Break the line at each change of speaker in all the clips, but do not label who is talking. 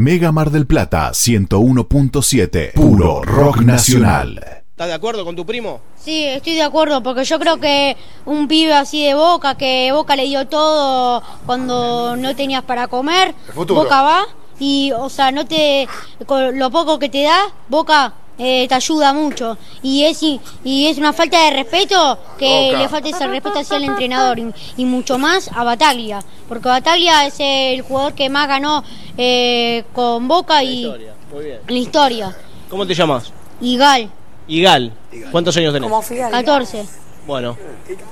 Mega Mar del Plata 101.7. Puro rock nacional.
¿Estás de acuerdo con tu primo?
Sí, estoy de acuerdo, porque yo creo que un pibe así de Boca, que Boca le dio todo cuando no tenías para comer, Boca va y, o sea, no te, con lo poco que te da, Boca eh, te ayuda mucho. Y es, y, y es una falta de respeto que le falte ese respeto hacia el entrenador y, y mucho más a Bataglia, porque Bataglia es el jugador que más ganó eh, con Boca y
Historia, muy bien.
en la historia.
¿Cómo te llamas?
Y Gal,
Igal. ¿Cuántos años tenés?
14.
Bueno,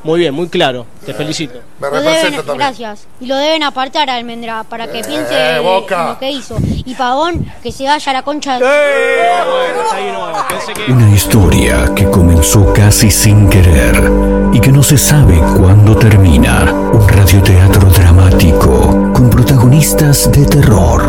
muy bien, muy claro. Te felicito.
Me
Lo
representa
deben,
también.
gracias. Y lo deben apartar a Almendra para que piense
Eh,
en
Boca.
lo que hizo. Y Pavón, que se vaya a la concha. de-
Bueno, está ahí no, pensé que...
Una historia que comenzó casi sin querer y que no se sabe cuándo termina. Un radioteatro dramático con protagonistas de terror.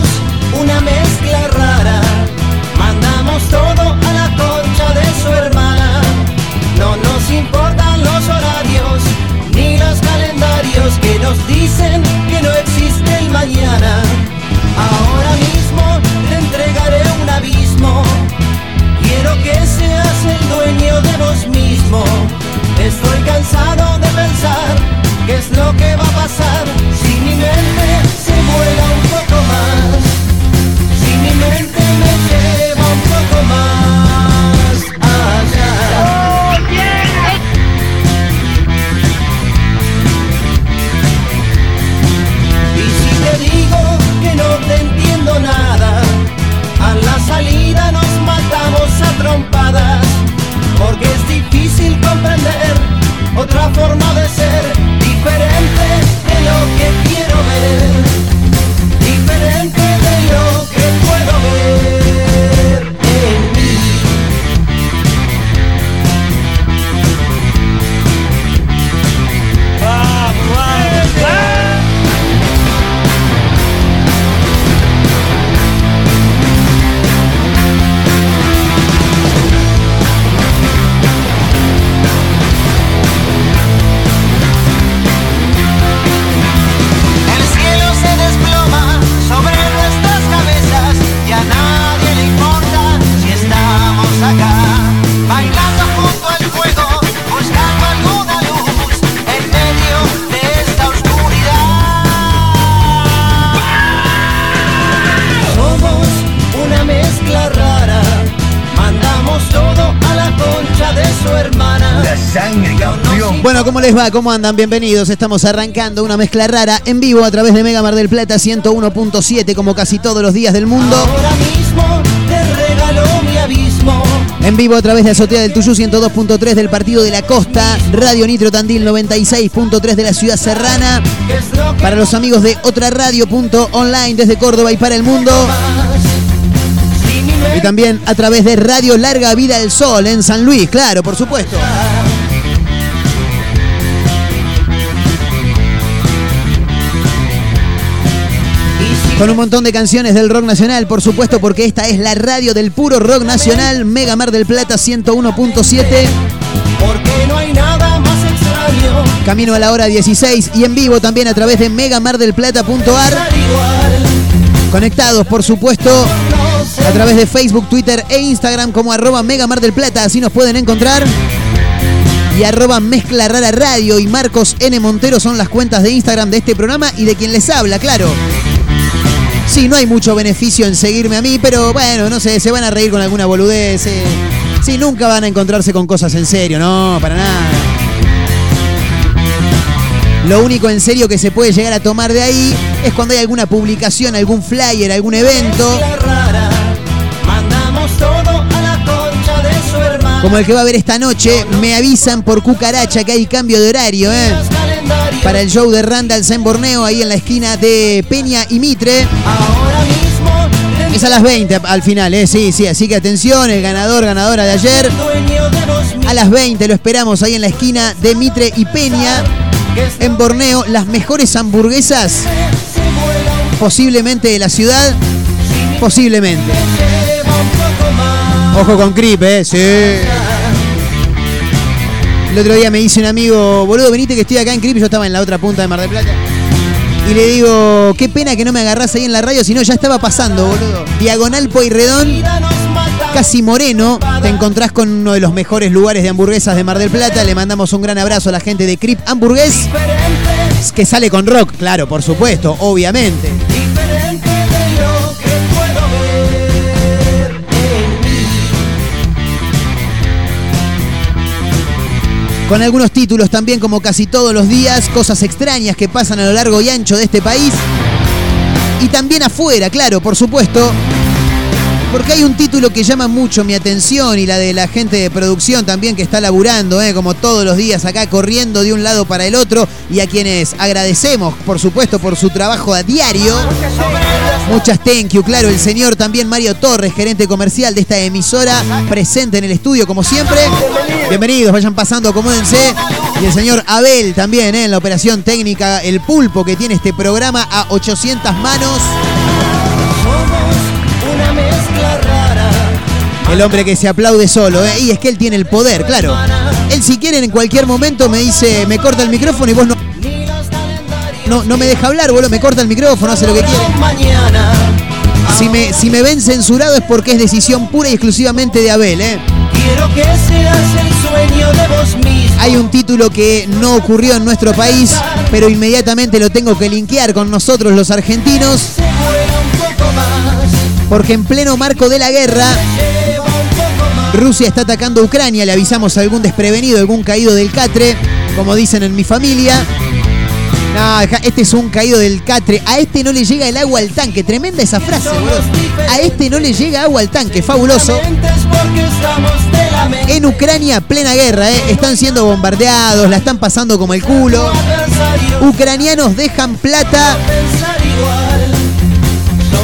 nos dicen que no existe el mañana. Ahora mismo te entregaré un abismo. Quiero que seas el dueño de vos mismo. Estoy cansado de pensar qué es lo que va a pasar
Bueno, ¿cómo les va? ¿Cómo andan? Bienvenidos. Estamos arrancando una mezcla rara en vivo a través de Mega Mar del Plata 101.7 como casi todos los días del mundo.
Ahora mismo te regalo mi abismo.
En vivo a través de Azotea del Tuyú 102.3 del Partido de la Costa, Radio Nitro Tandil 96.3 de la Ciudad Serrana,
¿Qué es lo que
para los amigos de otra radio.online desde Córdoba y para el mundo, y también a través de Radio Larga Vida del Sol en San Luis, claro, por supuesto. Con un montón de canciones del rock nacional, por supuesto, porque esta es la radio del puro rock nacional, Mega Mar del Plata 101.7,
porque no hay nada más extraño.
camino a la hora 16 y en vivo también a través de megamardelplata.ar, conectados, por supuesto, a través de Facebook, Twitter e Instagram como arroba Mega Mar del Plata, así nos pueden encontrar. Y arroba Mezcla Rara Radio y Marcos N. Montero son las cuentas de Instagram de este programa y de quien les habla, claro. Sí, no hay mucho beneficio en seguirme a mí, pero bueno, no sé, se van a reír con alguna boludez. eh. Sí, nunca van a encontrarse con cosas en serio, no, para nada. Lo único en serio que se puede llegar a tomar de ahí es cuando hay alguna publicación, algún flyer, algún evento.
mezcla rara, mandamos todo a la concha de su hermana.
Como el que va a haber esta noche, me avisan por cucaracha que hay cambio de horario, ¿eh? Para el show de Randall en Borneo, ahí en la esquina de Peña y Mitre. Es a las 20 al final, ¿eh? Sí, sí, así que atención, el ganador, ganadora de ayer. A las 20 lo esperamos ahí en la esquina de Mitre y Peña, en Borneo. Las mejores hamburguesas, posiblemente de la ciudad, posiblemente. Ojo con Crip, eh, sí. El otro día me dice un amigo, boludo, venite que estoy acá en Crip, yo estaba en la otra punta de Mar del Plata. Y le digo, qué pena que no me agarrás ahí en la radio, si no ya estaba pasando, boludo. Diagonal Pueyrredón, casi moreno, te encontrás con uno de los mejores lugares de hamburguesas de Mar del Plata. Le mandamos un gran abrazo a la gente de Crip Hamburgués, que sale con rock, claro, por supuesto, obviamente. Con algunos títulos también como casi todos los días, cosas extrañas que pasan a lo largo y ancho de este país. Y también afuera, claro, por supuesto. Porque hay un título que llama mucho mi atención y la de la gente de producción también que está laburando, ¿eh? como todos los días acá corriendo de un lado para el otro y a quienes agradecemos, por supuesto, por su trabajo a diario. Muchas thank you, claro, el señor también Mario Torres, gerente comercial de esta emisora, presente en el estudio como siempre. Bienvenidos, vayan pasando, acomódense. Y el señor Abel también ¿eh? en la operación técnica, el pulpo que tiene este programa a 800 manos. El hombre que se aplaude solo, ¿eh? y es que él tiene el poder, claro. Él si quiere en cualquier momento me dice, me corta el micrófono y vos no, no, no me deja hablar, boludo, me corta el micrófono, hace lo que quiere. Si me, si me ven censurado es porque es decisión pura y exclusivamente de Abel, ¿eh?
Quiero que seas el sueño de vos mismo.
Hay un título que no ocurrió en nuestro país, pero inmediatamente lo tengo que linkear con nosotros los argentinos, porque en pleno marco de la guerra. Rusia está atacando a Ucrania, le avisamos a algún desprevenido, algún caído del catre, como dicen en mi familia. Este es un caído del catre. A este no le llega el agua al tanque. Tremenda esa frase. A este no le llega agua al tanque. Fabuloso. En Ucrania, plena guerra, ¿eh? Están siendo bombardeados, la están pasando como el culo. Ucranianos dejan plata.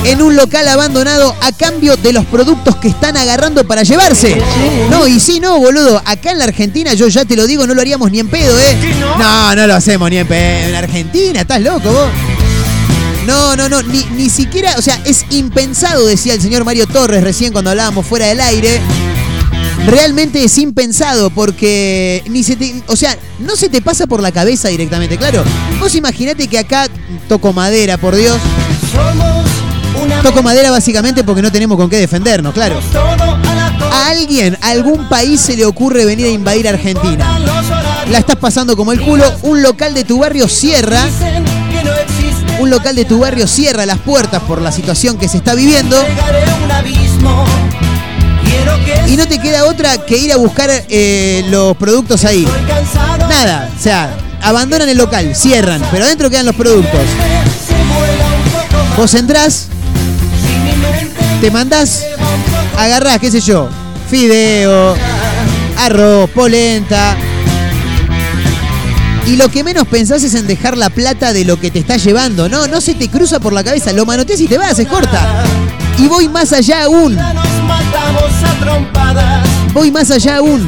En un local abandonado a cambio de los productos que están agarrando para llevarse. No, y sí, no, boludo. Acá en la Argentina, yo ya te lo digo, no lo haríamos ni en pedo, ¿eh? No, no lo hacemos ni en pedo. En Argentina, estás loco vos. No, no, no, ni, ni siquiera, o sea, es impensado, decía el señor Mario Torres recién cuando hablábamos fuera del aire. Realmente es impensado porque ni se te, o sea, no se te pasa por la cabeza directamente, claro. Vos imaginate que acá toco madera, por Dios.
Somos
Toco madera básicamente porque no tenemos con qué defendernos, claro.
a
alguien, a algún país se le ocurre venir a invadir Argentina. La estás pasando como el culo, un local de tu barrio cierra, un local de tu barrio cierra las puertas por la situación que se está viviendo y no te queda otra que ir a buscar eh, los productos ahí. Nada, o sea, abandonan el local, cierran, pero adentro quedan los productos. Vos entrás, te mandás, agarrás, qué sé yo, fideo, arroz, polenta. Y lo que menos pensás es en dejar la plata de lo que te está llevando. No, no se te cruza por la cabeza, lo manoteas y te vas, es corta. Y voy más allá aún, voy más allá aún.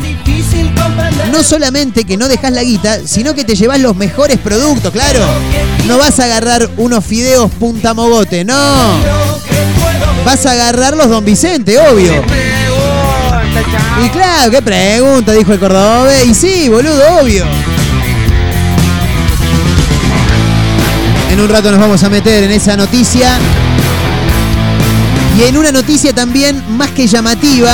No solamente que no dejas la guita, sino que te llevas los mejores productos, claro. No vas a agarrar unos fideos punta mogote, no. Vas a agarrar los Don Vicente, obvio. Y claro, qué pregunta, dijo el cordobés. Y sí, boludo, obvio. En un rato nos vamos a meter en esa noticia. Y en una noticia también más que llamativa.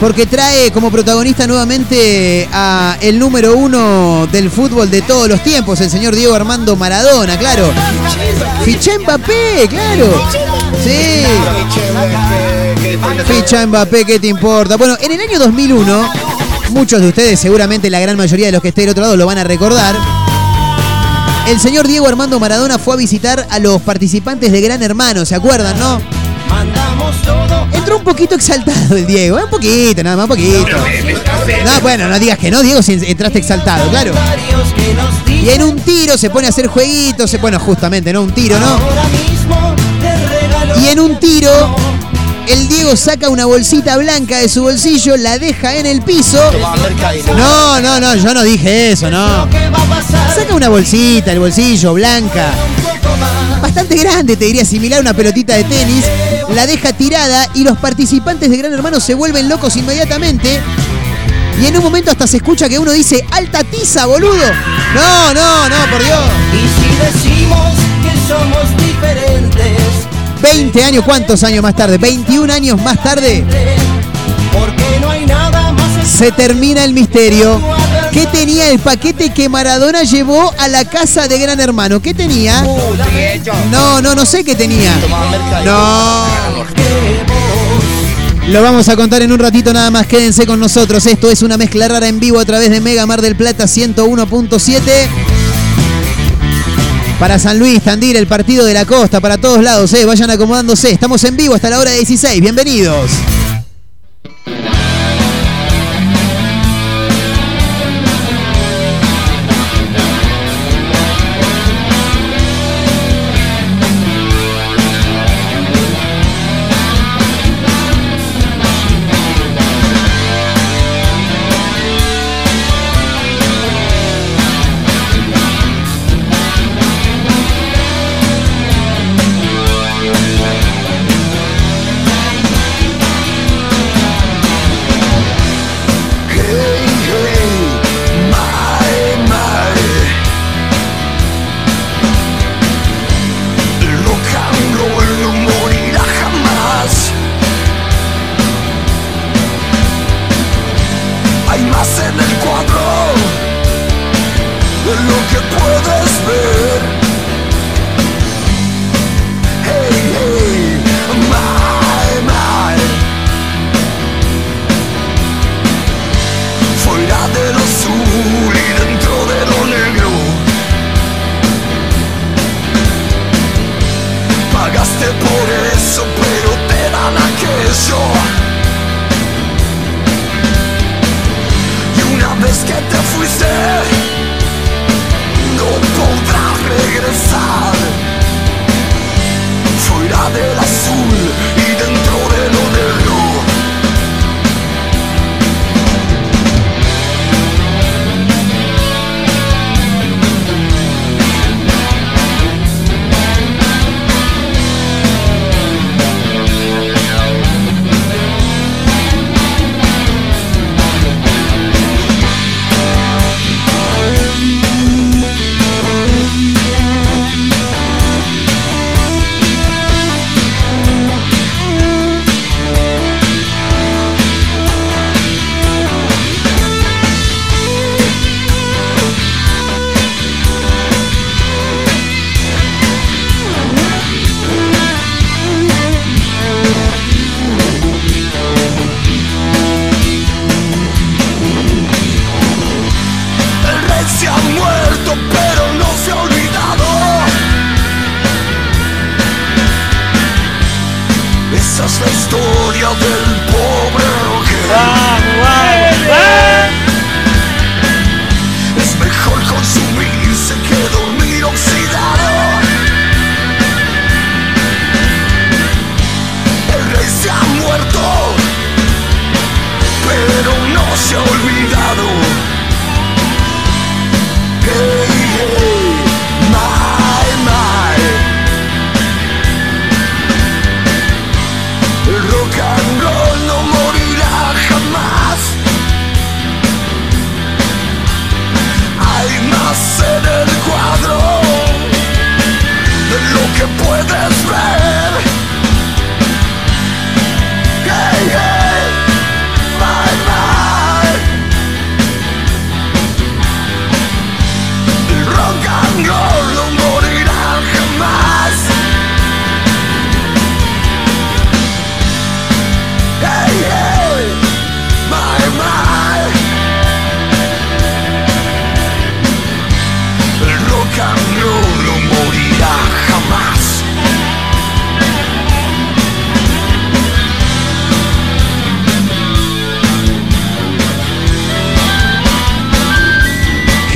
Porque trae como protagonista nuevamente a el número uno del fútbol de todos los tiempos, el señor Diego Armando Maradona, claro. Fiché a Mbappé, claro. Sí. Ficha Mbappé, ¿qué te importa? Bueno, en el año 2001, muchos de ustedes, seguramente la gran mayoría de los que estén del otro lado lo van a recordar. El señor Diego Armando Maradona fue a visitar a los participantes de Gran Hermano, ¿se acuerdan, no? Entró un poquito exaltado el Diego, ¿eh? un poquito, nada más, un poquito. No, bueno, no digas que no, Diego, si entraste exaltado, claro. Y en un tiro se pone a hacer jueguitos, bueno, justamente, ¿no? Un tiro, ¿no? Y en un tiro,
El Diego saca una bolsita blanca de su bolsillo, la deja en el piso. No, no, no, yo no dije eso, no. Saca una bolsita, el bolsillo, blanca. Bastante grande, te diría, similar a una pelotita de tenis. La deja tirada y los participantes de Gran Hermano se vuelven locos inmediatamente. Y en un momento hasta se escucha que uno dice, alta tiza, boludo. No, no, no, por Dios.
Y si decimos que somos diferentes,
20 años, ¿cuántos años más tarde? 21 años más tarde, se termina el misterio. ¿Qué tenía el paquete que Maradona llevó a la casa de Gran Hermano? ¿Qué tenía? No, no, no sé qué tenía. No. Lo vamos a contar en un ratito nada más. Quédense con nosotros. Esto es una mezcla rara en vivo a través de Mega Mar del Plata 101.7. Para San Luis, Tandil, el partido de la costa, para todos lados, eh. vayan acomodándose. Estamos en vivo hasta la hora 16. Bienvenidos.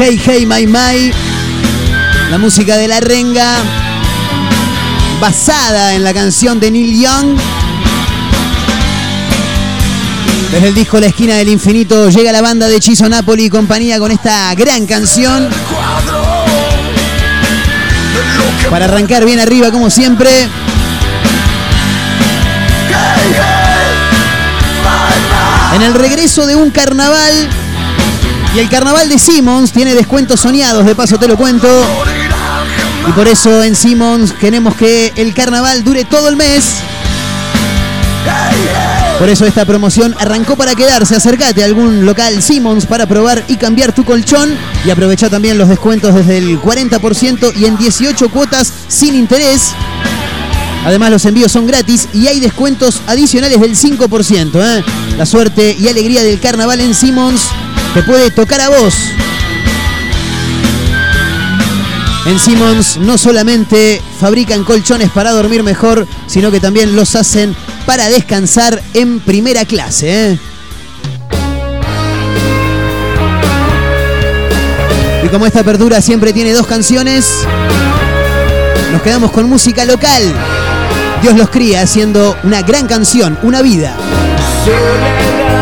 Hey, hey, my, my. La
música de la renga. Basada en la canción de Neil Young.
Desde el disco La Esquina del Infinito llega la banda de Chizo Napoli y compañía con esta gran canción. Para arrancar bien arriba como siempre. En el regreso de un carnaval. Y el carnaval de Simmons tiene descuentos soñados, de paso te lo cuento. Y por eso en Simmons queremos que el carnaval dure todo el mes. Por eso esta promoción arrancó para quedarse. Acércate a algún local Simmons para probar y cambiar tu colchón. Y aprovecha también los descuentos desde el 40% y en 18 cuotas sin interés. Además los envíos son gratis y hay descuentos adicionales del 5%. ¿eh? La suerte y alegría del carnaval en Simmons te puede tocar a vos. En Simmons no solamente fabrican colchones para dormir mejor, sino que también los hacen para descansar en primera clase. ¿eh? Y como esta apertura siempre tiene dos canciones, nos quedamos con música local. Dios los cría haciendo una gran canción, una vida.
he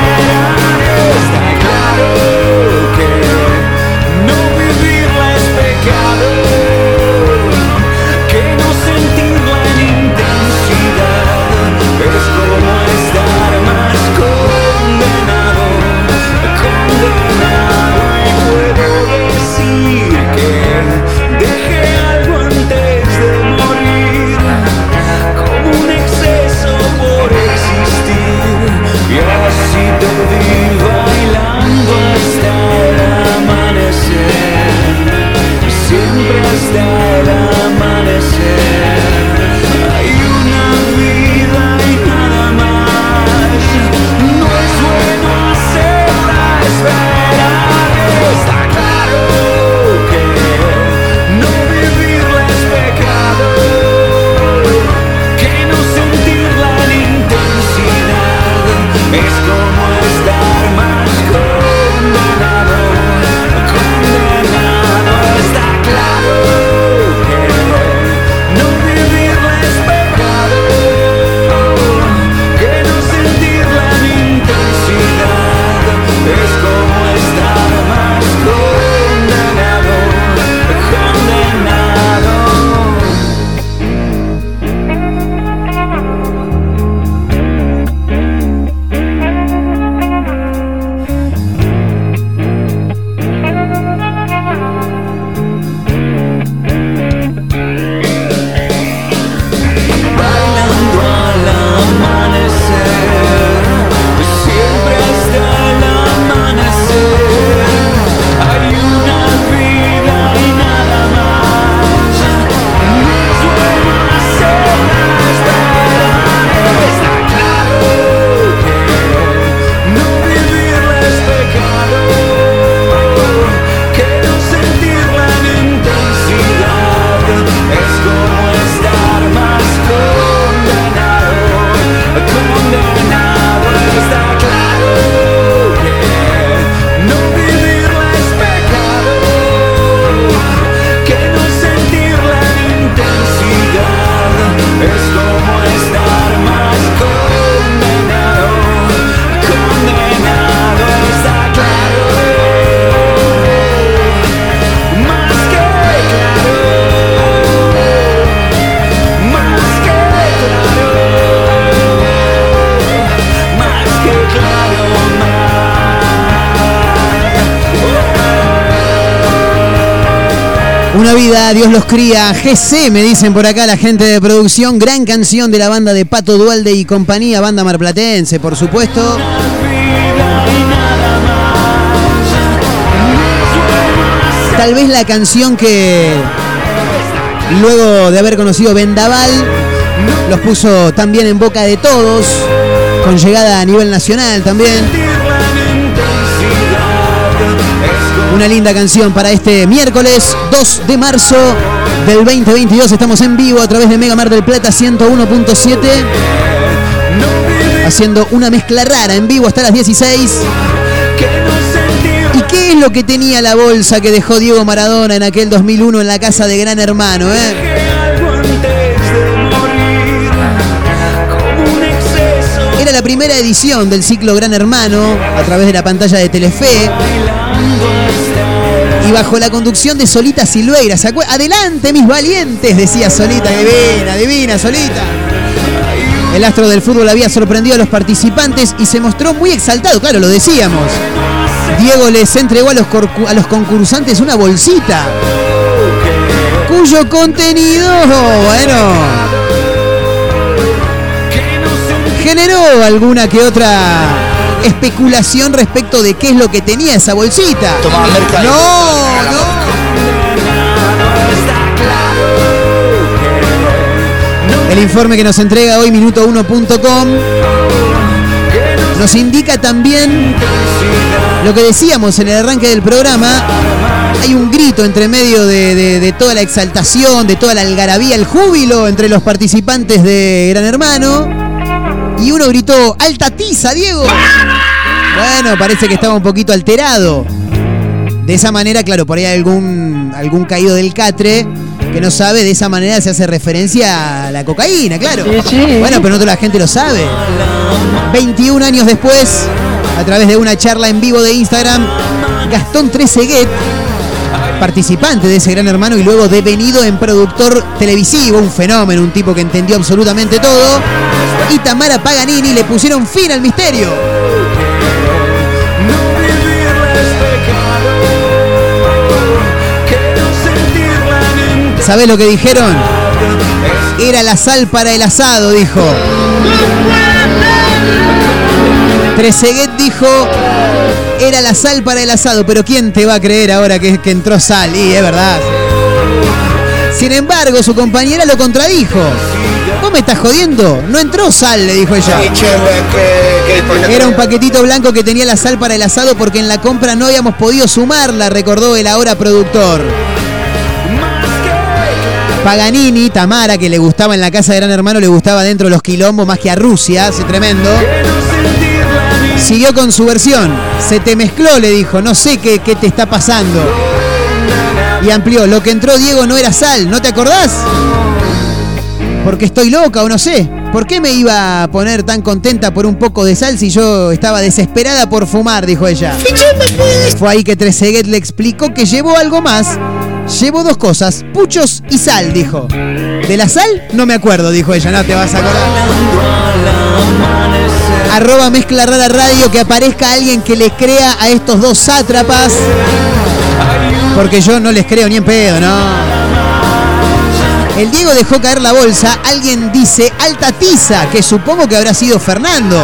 Siempre hasta el amanecer
cría. GC, me dicen por acá la gente de producción. Gran canción de la banda de Pato Dualde y compañía, banda marplatense, por supuesto. tal vez la canción que luego de haber conocido Vendaval los puso también en boca de todos, con llegada a nivel nacional también. Una linda canción para este miércoles 2 de marzo del 2022. Estamos en vivo a través de Mega Mar del Plata 101.7. Haciendo una mezcla rara en vivo hasta las 16. ¿Y qué es lo que tenía la bolsa que dejó Diego Maradona en aquel 2001 en la casa de Gran Hermano? Eh? Era la primera edición del ciclo Gran Hermano a través de la pantalla de Telefe. Bajo la conducción de Solita Silveira. ¿se acuer- Adelante, mis valientes, decía Solita. Divina, divina, Solita. El astro del fútbol había sorprendido a los participantes y se mostró muy exaltado, claro, lo decíamos. Diego les entregó a los concursantes una bolsita cuyo contenido, bueno, generó alguna que otra especulación respecto de qué es lo que tenía esa bolsita.
Tomaba merca.
No, no. El informe que nos entrega hoy minuto1.com nos indica también lo que decíamos en el arranque del programa. Hay un grito entre medio de, de- de toda la exaltación, de toda la algarabía, el júbilo entre los participantes de Gran Hermano. Y uno gritó, ¡alta tiza, Diego! Bueno, parece que estaba un poquito alterado. De esa manera, claro, por ahí hay algún, algún caído del catre que no sabe, de esa manera se hace referencia a la cocaína, claro. Bueno, pero no toda la gente lo sabe. 21 años después, a través de una charla en vivo de Instagram, Gastón Treseguet, participante de ese gran hermano y luego devenido en productor televisivo, un fenómeno, un tipo que entendió absolutamente todo, y Tamara Paganini le pusieron fin al misterio. ¿Sabés lo que dijeron? Era la sal para el asado, dijo. Treseguet dijo, era la sal para el asado, pero ¿quién te va a creer ahora que, que entró sal? Y es verdad. Sin embargo, su compañera lo contradijo. ¿Vos me estás jodiendo? No entró sal, le dijo ella. Era un paquetito blanco que tenía la sal para el asado porque en la compra no habíamos podido sumarla, recordó el ahora productor. Paganini, Tamara, que le gustaba en la casa de Gran Hermano, le gustaba dentro de los quilombos más que a Rusia, hace tremendo. Siguió con su versión. Se te mezcló, le dijo. No sé qué, qué te está pasando. Y amplió. Lo que entró Diego no era sal, ¿no te acordás? Porque estoy loca o no sé. ¿Por qué me iba a poner tan contenta por un poco de sal si yo estaba desesperada por fumar? Dijo ella. Fue ahí que Treseguet le explicó que llevó algo más. Llevó dos cosas, puchos y sal, dijo. ¿De la sal? No me acuerdo, dijo ella, no te vas a acordar. Arroba mezcla rara radio que aparezca alguien que le crea a estos dos sátrapas. Porque yo no les creo ni en pedo, ¿no? El Diego dejó caer la bolsa, alguien dice alta tiza, que supongo que habrá sido Fernando.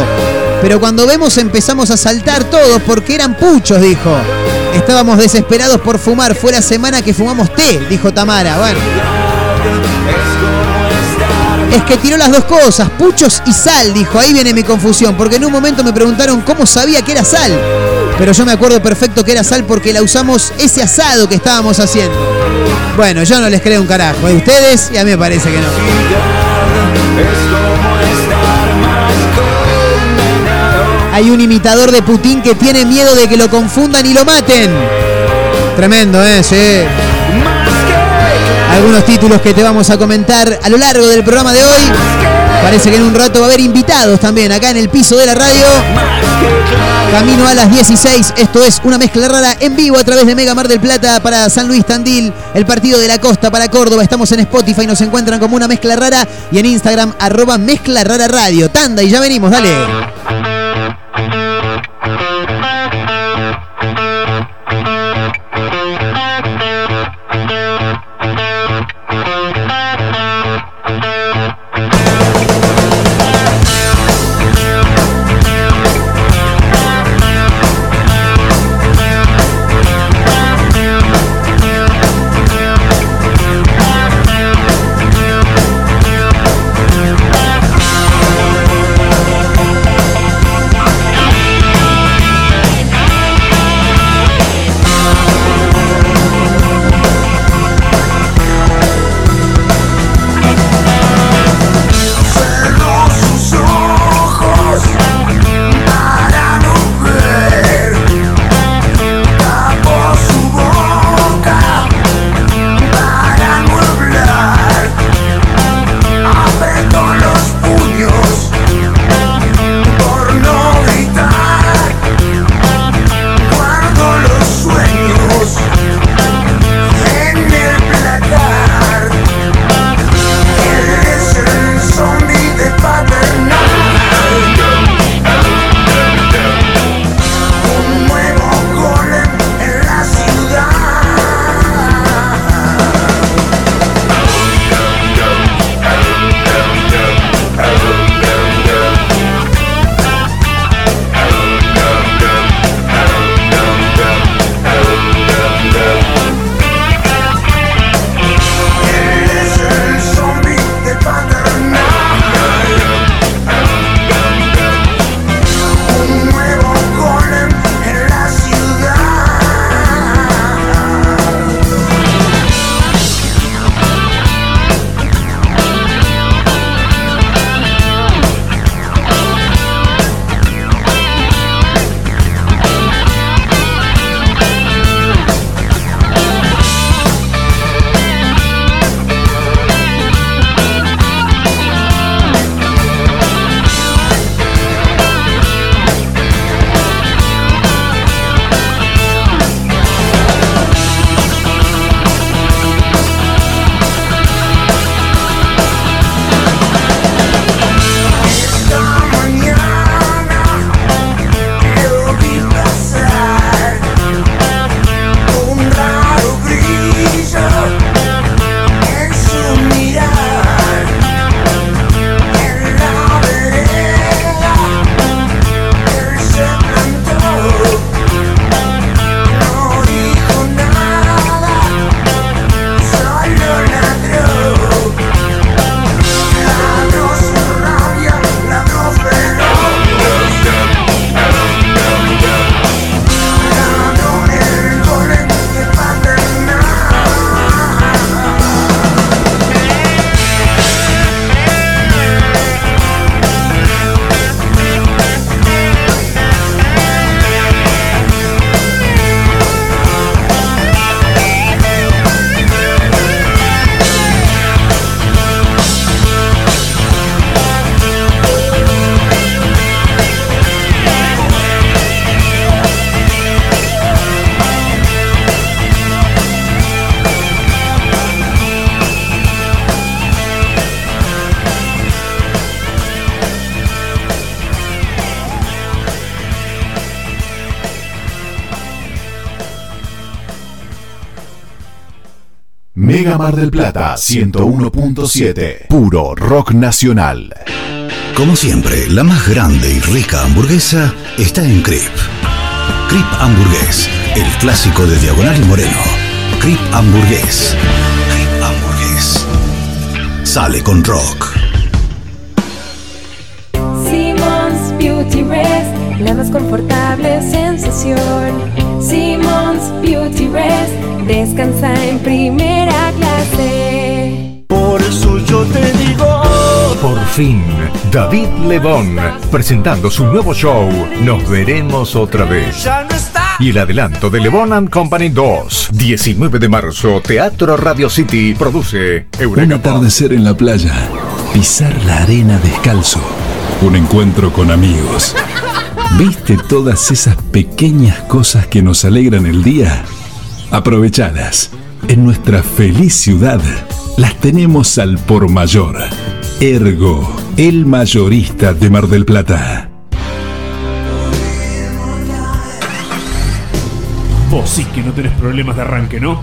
Pero cuando vemos empezamos a saltar todos porque eran puchos, dijo. Estábamos desesperados por fumar, fue la semana que fumamos té, dijo Tamara. Bueno. Es que tiró las dos cosas, puchos y sal, dijo. Ahí viene mi confusión, porque en un momento me preguntaron cómo sabía que era sal. Pero yo me acuerdo perfecto que era sal porque la usamos ese asado que estábamos haciendo. Bueno, yo no les creo un carajo. ¿eh? Ustedes, y a mí me parece que no. Hay un imitador de Putin que tiene miedo de que lo confundan y lo maten. Tremendo, ¿eh? Sí. Algunos títulos que te vamos a comentar a lo largo del programa de hoy. Parece que en un rato va a haber invitados también acá en el piso de la radio. Camino a las 16. Esto es una mezcla rara en vivo a través de Mega Mar del Plata para San Luis Tandil, el partido de la costa para Córdoba. Estamos en Spotify, nos encuentran como una mezcla rara y en Instagram arroba mezcla radio. Tanda y ya venimos, dale.
Mar del Plata 101.7. Puro rock nacional.
Como siempre, la más grande y rica hamburguesa está en Crip. Crip Hamburgués, el clásico de Diagonal y Moreno. Crip Hamburgués. Crip Hamburgués. Sale con rock.
Simmons Beauty Rest, la más confortable sensación. Simmons Beauty Rest, descansa en primera clase.
Por eso yo te digo.
Por fin, David Lebón presentando su nuevo show Nos veremos otra vez.
Ya no está.
Y el adelanto de Lebón and Company 2, 19 de marzo, Teatro Radio City produce
Un
Eureka Pop.
atardecer en la playa, pisar la arena descalzo, un encuentro con amigos. ¿Viste todas esas pequeñas cosas que nos alegran el día? Aprovechadas. En nuestra feliz ciudad las tenemos al por mayor. Ergo, el mayorista de Mar del Plata.
Vos sí que no tenés problemas de arranque, ¿no?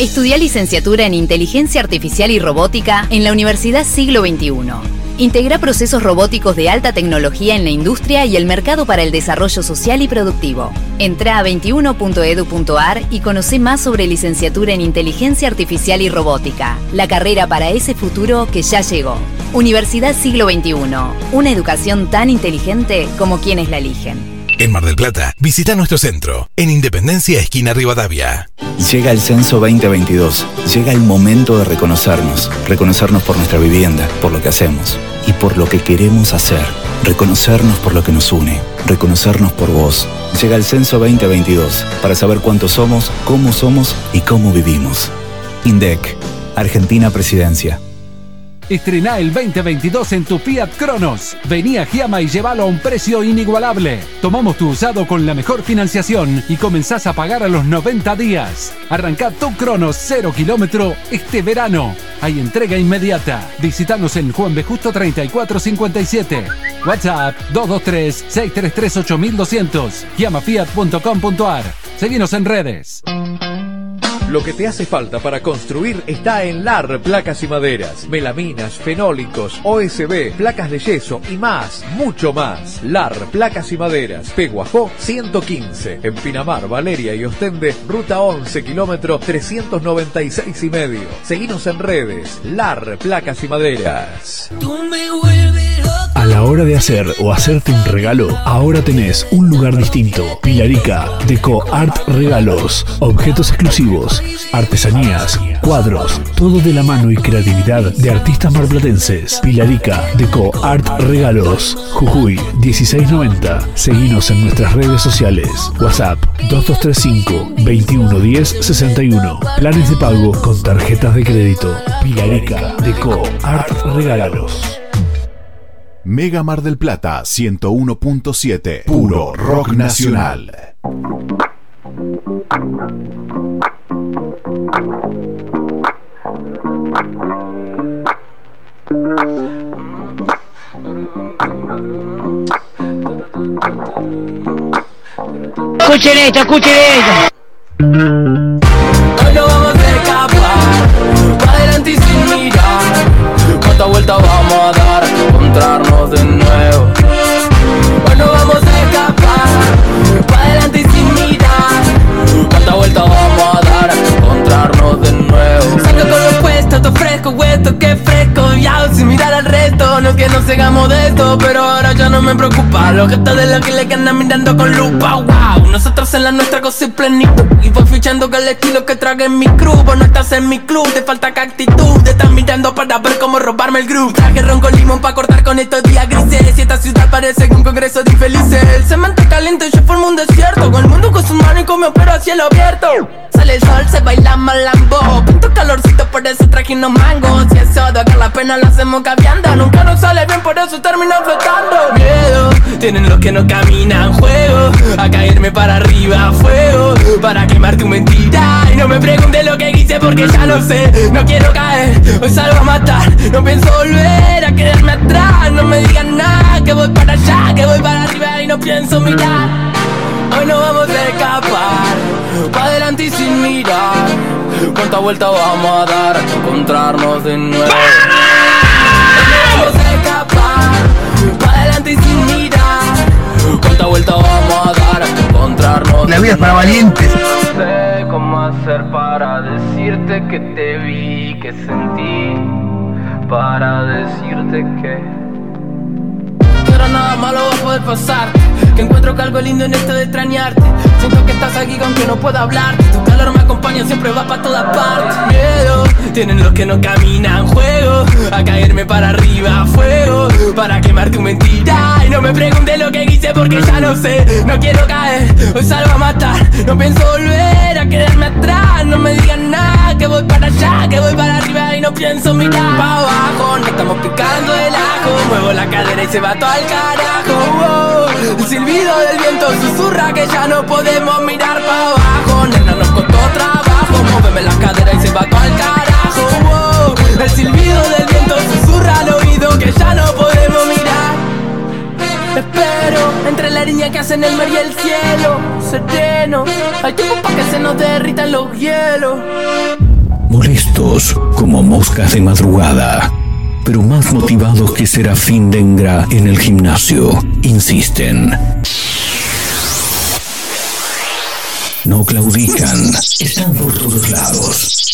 Estudia licenciatura en Inteligencia Artificial y Robótica en la Universidad Siglo XXI. Integra procesos robóticos de alta tecnología en la industria y el mercado para el desarrollo social y productivo. Entra a 21.edu.ar y conoce más sobre licenciatura en Inteligencia Artificial y Robótica, la carrera para ese futuro que ya llegó. Universidad Siglo XXI, una educación tan inteligente como quienes la eligen.
En Mar del Plata, visita nuestro centro, en Independencia, esquina Rivadavia.
Llega el censo 2022. Llega el momento de reconocernos. Reconocernos por nuestra vivienda, por lo que hacemos y por lo que queremos hacer. Reconocernos por lo que nos une. Reconocernos por vos. Llega el censo 2022 para saber cuántos somos, cómo somos y cómo vivimos. INDEC, Argentina Presidencia.
Estrená el 2022 en tu Fiat Cronos. Vení a Giama y llévalo a un precio inigualable. Tomamos tu usado con la mejor financiación y comenzás a pagar a los 90 días. Arrancá tu Cronos 0 kilómetro este verano. Hay entrega inmediata. Visítanos en Juan B. Justo 3457. WhatsApp 223-633-8200. Giamafiat.com.ar. Seguinos en redes.
Lo que te hace falta para construir está en LAR Placas y Maderas. Melaminas, fenólicos, OSB, placas de yeso y más, mucho más. LAR Placas y Maderas. Peguajó 115. En Pinamar, Valeria y Ostende, ruta 11, kilómetro 396 y medio. Seguinos en redes. LAR Placas y Maderas.
A la hora de hacer o hacerte un regalo, ahora tenés un lugar distinto. Pilarica, Deco Art Regalos, objetos exclusivos, artesanías, cuadros, todo de la mano y creatividad de artistas marplatenses. Pilarica, Deco Art Regalos, Jujuy 1690. Seguinos en nuestras redes sociales. WhatsApp 2235 2110 61. Planes de pago con tarjetas de crédito. Pilarica, Deco Art Regalos.
Mega Mar del Plata 101.7. Puro rock nacional.
Escuchen esto, escuchen esto.
Hoy no vamos a escapar, pa' adelante y sin mirar. Cuánta vuelta vamos a dar, encontrarnos de nuevo. Hoy no vamos a escapar, pa' adelante y sin mirar. Cuánta vuelta vamos a dar, encontrarnos de nuevo. Saca con los puestos, todo fresco, huesto, que fresco. No que hagamos de esto, pero ahora ya no me preocupa. Los gestos de los que le andan mirando con lupa, wow. Nosotros en la nuestra cosa y. Y voy fichando con el estilo que traga en mi crew. Vos no estás en mi club, te falta que actitud. Te están mirando para ver cómo robarme el groove. Traje ron con limón para cortar con estos días grises. Y esta ciudad parece un congreso de infelices. El cemento caliente, yo formo un desierto. Con el mundo con sus manos y con mi opero a cielo abierto. Sale el sol, se baila malambo. Punto calorcito, por eso traje trajimos mangos Y eso de acá la pena lo hacemos cambiando Nunca nos sale bien, por eso termino flotando. Miedo, tienen los que no caminan Juego, a caerme para arriba Fuego, para quemar tu mentira. Y no me preguntes lo que hice porque ya lo sé No quiero caer, hoy salgo a matar. No pienso volver a quedarme atrás No me digan nada, que voy para allá Que voy para arriba y no pienso mirar. Hoy no vamos a escapar Pa' adelante y sin mirar. ¿Cuántas vueltas vamos a dar hasta encontrarnos de nuevo? Vamos a escapar. Pa' adelante y sin mirar. ¿Cuántas vueltas vamos a dar hasta encontrarnos
La vida es para valientes.
No sé cómo hacer para decirte que te vi, que sentí. Para decirte que nada malo va a poder pasar. Que encuentro que algo lindo en esto de extrañarte. Siento que estás aquí aunque no pueda hablar. Tu calor me acompaña, siempre va para todas partes Miedo, tienen los que no caminan Juego, a caerme para arriba Fuego, para quemar tu mentira. Y no me preguntes lo que hice porque ya lo sé. No quiero caer, hoy salgo a matar. No pienso volver a quedarme atrás. No me digan nada, que voy para allá Que voy para arriba y no pienso mirar. Pa' abajo, no estamos picando el ajo. Muevo la cadera y se va todo al carajo wow. El silbido del viento susurra que ya no podemos mirar para abajo. Nena, nos costó trabajo. Móveme la cadera y se va todo al carajo wow. El silbido del viento susurra al oído que ya no podemos mirar. Espero entre la línea que hacen el mar y el cielo. Sereno, hay tiempo para que se nos derritan los hielos.
Molestos como moscas de madrugada, pero más motivados que Serafín Dengra en el gimnasio, insisten. No claudican, están por todos lados.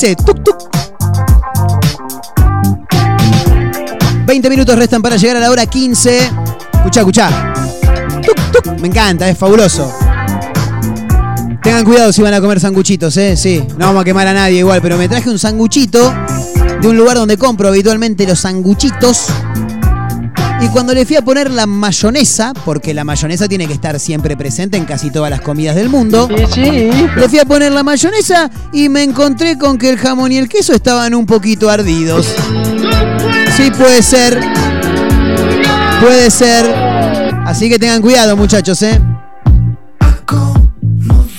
Tuk. 20 minutos restan para llegar a la hora 15. Escucha, escucha. Tuk, tuk. Me encanta, es fabuloso. Tengan cuidado si van a comer sanguchitos, ¿eh? Sí, no vamos a quemar a nadie igual, pero me traje un sanguchito de un lugar donde compro habitualmente los sanguchitos. Y cuando le fui a poner la mayonesa, porque la mayonesa tiene que estar siempre presente en casi todas las comidas del mundo, le fui a poner la mayonesa y me encontré con que el jamón y el queso estaban un poquito ardidos. Sí, puede ser. Puede ser. Así que tengan cuidado, muchachos, ¿eh?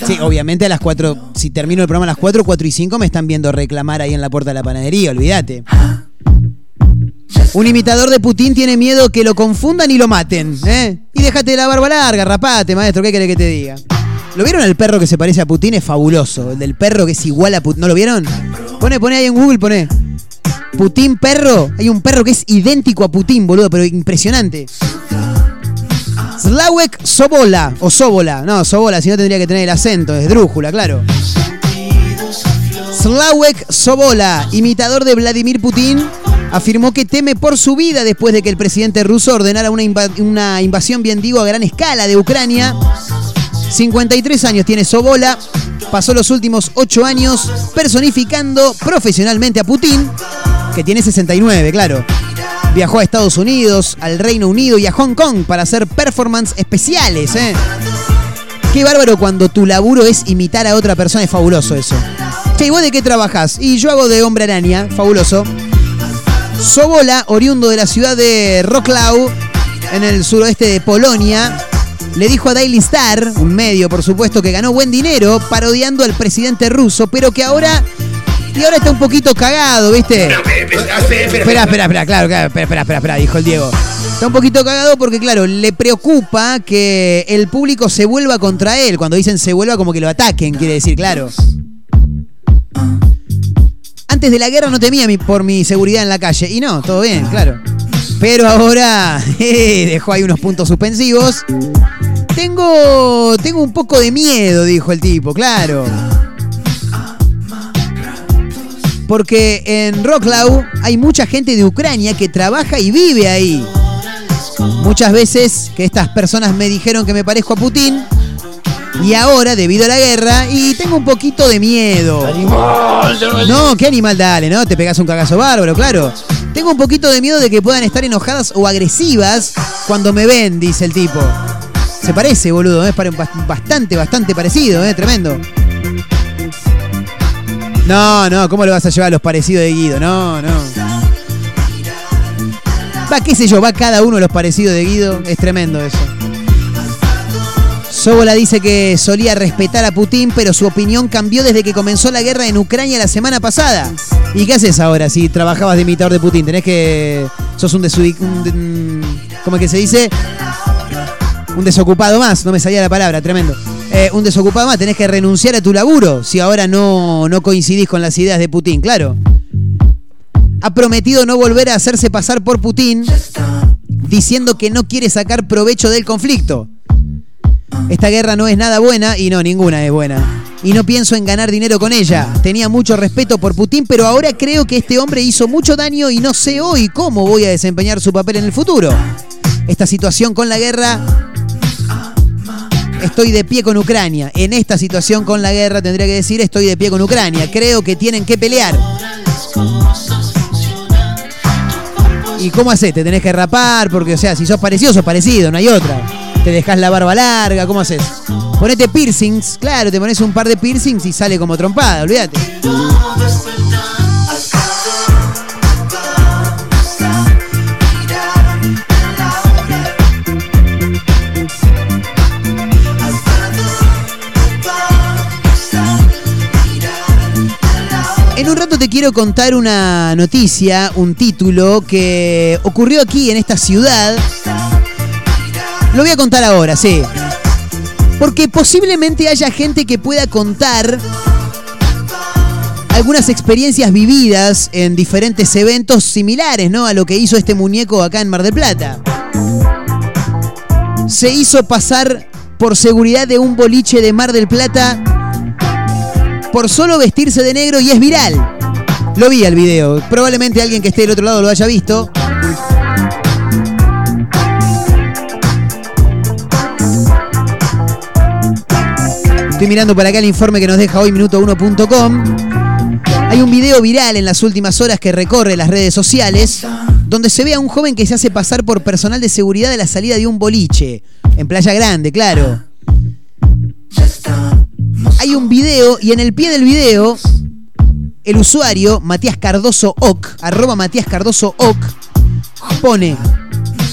Sí, obviamente a las 4, si termino el programa a las 4, 4 y 5 me están viendo reclamar ahí en la puerta de la panadería, olvídate. Un imitador de Putin tiene miedo que lo confundan y lo maten, ¿eh? Y déjate la barba larga, rapate, maestro, ¿qué querés que te diga? ¿Lo vieron el perro que se parece a Putin? Es fabuloso. El del perro que es igual a Putin. ¿No lo vieron? Pone, pone ahí en Google, pone. Putin perro. Hay un perro que es idéntico a Putin, boludo, pero impresionante. Slawek Sobola. O Sobola. No, Sobola, si no tendría que tener el acento. Es drújula, claro. Slawek Sobola, imitador de Vladimir Putin, afirmó que teme por su vida después de que el presidente ruso ordenara una, inva- una invasión, bien digo, a gran escala de Ucrania. 53 años tiene Sobola, pasó los últimos 8 años personificando profesionalmente a Putin, que tiene 69, claro. Viajó a Estados Unidos, al Reino Unido y a Hong Kong para hacer performance especiales, ¿eh? Qué bárbaro cuando tu laburo es imitar a otra persona, es fabuloso eso. Che, ¿y vos de qué trabajas? Y yo hago de hombre araña, fabuloso. Sobola, oriundo de la ciudad de Roklau, en el suroeste de Polonia, le dijo a Daily Star, un medio por supuesto que ganó buen dinero parodiando al presidente ruso, pero que ahora y ahora está un poquito cagado, ¿viste? Espera, espera, espera, claro, claro, espera, espera, espera, espera, dijo el Diego. Está un poquito cagado porque, claro, le preocupa que el público se vuelva contra él. Cuando dicen se vuelva, como que lo ataquen, quiere decir, claro. Antes de la guerra no temía por mi seguridad en la calle. Y no, todo bien, claro. Pero ahora eh, dejó ahí unos puntos suspensivos. Tengo, tengo un poco de miedo, dijo el tipo, claro. Porque en Rocklau hay mucha gente de Ucrania que trabaja y vive ahí. Muchas veces que estas personas me dijeron que me parezco a Putin. Y ahora, debido a la guerra, y tengo un poquito de miedo. No, qué animal, dale, ¿no? Te pegas un cagazo bárbaro, claro. Tengo un poquito de miedo de que puedan estar enojadas o agresivas cuando me ven, dice el tipo. Se parece, boludo, ¿eh? es bastante, bastante parecido, ¿eh? Tremendo. No, no, ¿cómo lo vas a llevar a los parecidos de Guido? No, no. Va, qué sé yo, va cada uno de los parecidos de Guido. Es tremendo eso. Sobola dice que solía respetar a Putin, pero su opinión cambió desde que comenzó la guerra en Ucrania la semana pasada. ¿Y qué haces ahora si trabajabas de imitador de Putin? Tenés que. sos un, desubi- un de- un- ¿Cómo es que se dice? Un desocupado más, no me salía la palabra, tremendo. Eh, un desocupado más, tenés que renunciar a tu laburo si ahora no, no coincidís con las ideas de Putin, claro. Ha prometido no volver a hacerse pasar por Putin, diciendo que no quiere sacar provecho del conflicto. Esta guerra no es nada buena y no, ninguna es buena. Y no pienso en ganar dinero con ella. Tenía mucho respeto por Putin, pero ahora creo que este hombre hizo mucho daño y no sé hoy cómo voy a desempeñar su papel en el futuro. Esta situación con la guerra Estoy de pie con Ucrania. En esta situación con la guerra tendría que decir estoy de pie con Ucrania. Creo que tienen que pelear. ¿Y cómo haces? Te tenés que rapar, porque, o sea, si sos parecido, sos parecido, no hay otra. Te dejás la barba larga, ¿cómo haces? Ponete piercings, claro, te pones un par de piercings y sale como trompada, olvídate. En un rato te quiero contar una noticia, un título que ocurrió aquí en esta ciudad. Lo voy a contar ahora, sí. Porque posiblemente haya gente que pueda contar algunas experiencias vividas en diferentes eventos similares, ¿no? A lo que hizo este muñeco acá en Mar del Plata. Se hizo pasar por seguridad de un boliche de Mar del Plata por solo vestirse de negro y es viral. Lo vi al video. Probablemente alguien que esté del otro lado lo haya visto. Estoy mirando para acá el informe que nos deja hoy minuto1.com. Hay un video viral en las últimas horas que recorre las redes sociales donde se ve a un joven que se hace pasar por personal de seguridad de la salida de un boliche. En Playa Grande, claro. Hay un video y en el pie del video el usuario Matías Cardoso Oc, arroba Matías Cardoso Oc, pone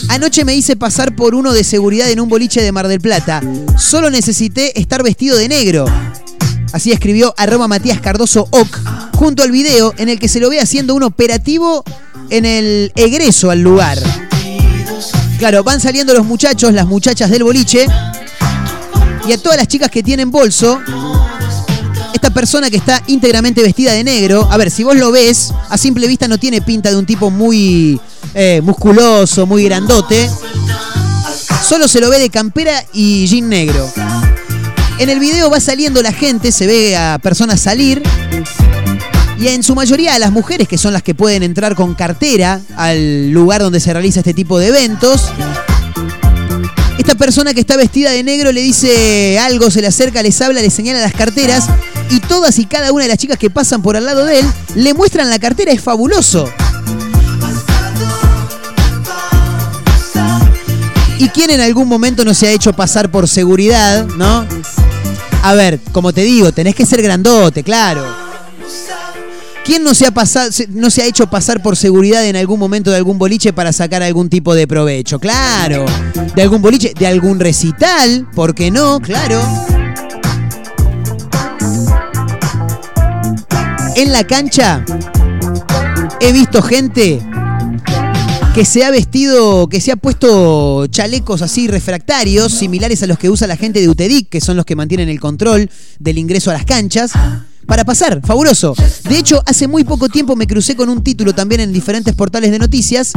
Anoche me hice pasar por uno de seguridad en un boliche de Mar del Plata. Solo necesité estar vestido de negro. Así escribió arroba Matías Cardoso Oc, junto al video en el que se lo ve haciendo un operativo en el egreso al lugar. Claro, van saliendo los muchachos, las muchachas del boliche, y a todas las chicas que tienen bolso, esta persona que está íntegramente vestida de negro, a ver, si vos lo ves, a simple vista no tiene pinta de un tipo muy eh, musculoso, muy grandote. Solo se lo ve de campera y jean negro. En el video va saliendo la gente, se ve a personas salir. Y en su mayoría a las mujeres, que son las que pueden entrar con cartera al lugar donde se realiza este tipo de eventos. Esta persona que está vestida de negro le dice algo, se le acerca, les habla, le señala las carteras y todas y cada una de las chicas que pasan por al lado de él le muestran la cartera, es fabuloso. ¿Y quién en algún momento no se ha hecho pasar por seguridad, no? A ver, como te digo, tenés que ser grandote, claro. ¿Quién no se, ha pasado, no se ha hecho pasar por seguridad en algún momento de algún boliche para sacar algún tipo de provecho? Claro. De algún boliche, de algún recital, ¿por qué no? Claro. En la cancha he visto gente que se ha vestido, que se ha puesto chalecos así refractarios, similares a los que usa la gente de UTEDIC, que son los que mantienen el control del ingreso a las canchas, para pasar. Fabuloso. De hecho, hace muy poco tiempo me crucé con un título también en diferentes portales de noticias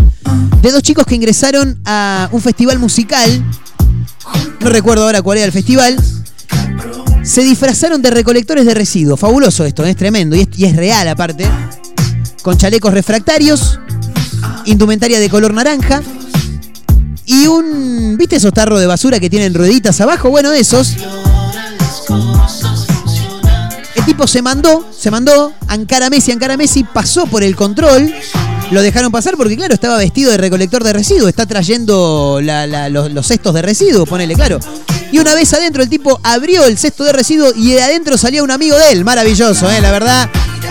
de dos chicos que ingresaron a un festival musical. No recuerdo ahora cuál era el festival. Se disfrazaron de recolectores de residuos. Fabuloso esto, es tremendo y es, y es real aparte. Con chalecos refractarios, indumentaria de color naranja y un. ¿Viste esos tarros de basura que tienen rueditas abajo? Bueno, de esos. El tipo se mandó, se mandó, Ankara Messi, Ankara Messi pasó por el control. Lo dejaron pasar porque, claro, estaba vestido de recolector de residuos. Está trayendo los cestos de residuos, ponele claro. Y una vez adentro, el tipo abrió el cesto de residuos y de adentro salía un amigo de él. Maravilloso, ¿eh? La verdad,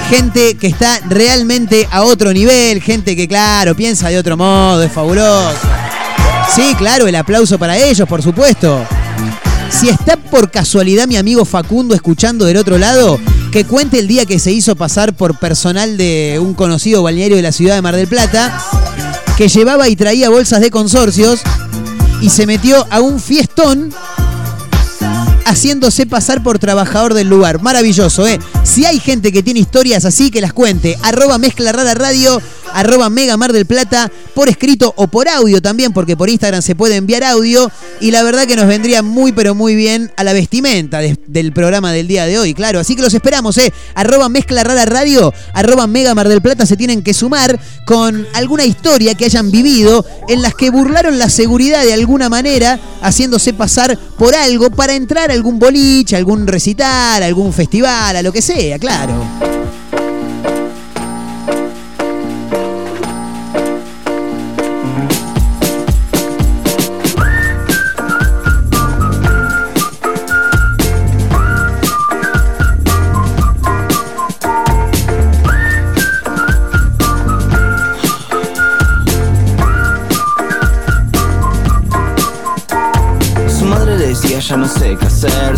gente que está realmente a otro nivel. Gente que, claro, piensa de otro modo. Es fabuloso. Sí, claro, el aplauso para ellos, por supuesto. Si está por casualidad mi amigo Facundo escuchando del otro lado, que cuente el día que se hizo pasar por personal de un conocido balneario de la ciudad de Mar del Plata, que llevaba y traía bolsas de consorcios y se metió a un fiestón haciéndose pasar por trabajador del lugar. Maravilloso, ¿eh? Si hay gente que tiene historias así, que las cuente. Arroba Mezcla Rara Radio, arroba Mega Mar del Plata, por escrito o por audio también, porque por Instagram se puede enviar audio. Y la verdad que nos vendría muy, pero muy bien a la vestimenta de- del programa del día de hoy, claro. Así que los esperamos, ¿eh? Arroba Mezcla Radio, arroba Mega Mar del Plata se tienen que sumar con alguna historia que hayan vivido en las que burlaron la seguridad de alguna manera, haciéndose pasar por algo para entrar a algún boliche, algún recital, algún festival, a lo que sea, claro.
Ya no sé qué hacer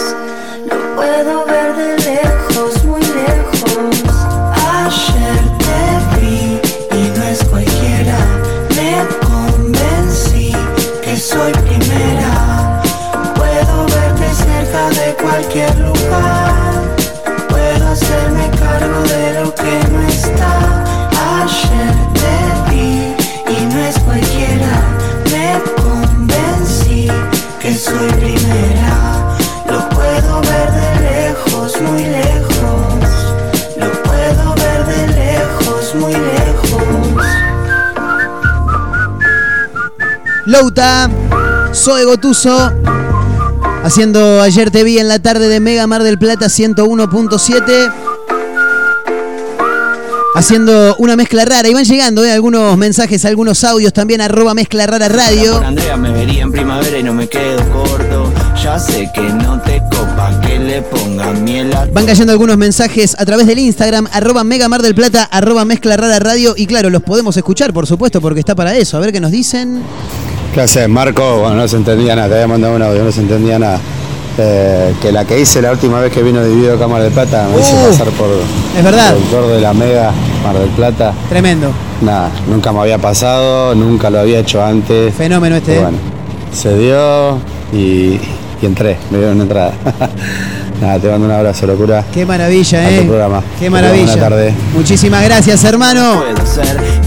Louta, Zoe Gotuso, haciendo Ayer te vi en la tarde de Mega Mar del Plata 101.7. Haciendo una mezcla rara. Y van llegando eh, algunos mensajes, algunos audios también, arroba mezcla rara radio.
Por Andrea me vería en primavera y no me quedo corto. Ya sé que no te copa que le ponga miel a
Van cayendo algunos mensajes a través del Instagram, arroba Mega Mar del Plata, arroba mezcla rara radio. Y claro, los podemos escuchar, por supuesto, porque está para eso. A ver qué nos dicen.
¿Qué haces, Marco? Bueno, no se entendía nada, te había mandado un audio, no se entendía nada. Eh, que la que hice la última vez que vino dividido Cámara de Plata me hice
Uh,
pasar por
es verdad.
productor de la Mega Mar del Plata.
Tremendo.
Nada, nunca me había pasado, nunca lo había hecho antes.
Fenómeno este.
Y
¿eh?
bueno, se dio y, y entré, me dieron una entrada. Nada, te mando un abrazo, locura.
Qué maravilla,
Alto
¿eh?
programa.
Qué maravilla.
tengas Buena tarde.
Muchísimas gracias, hermano.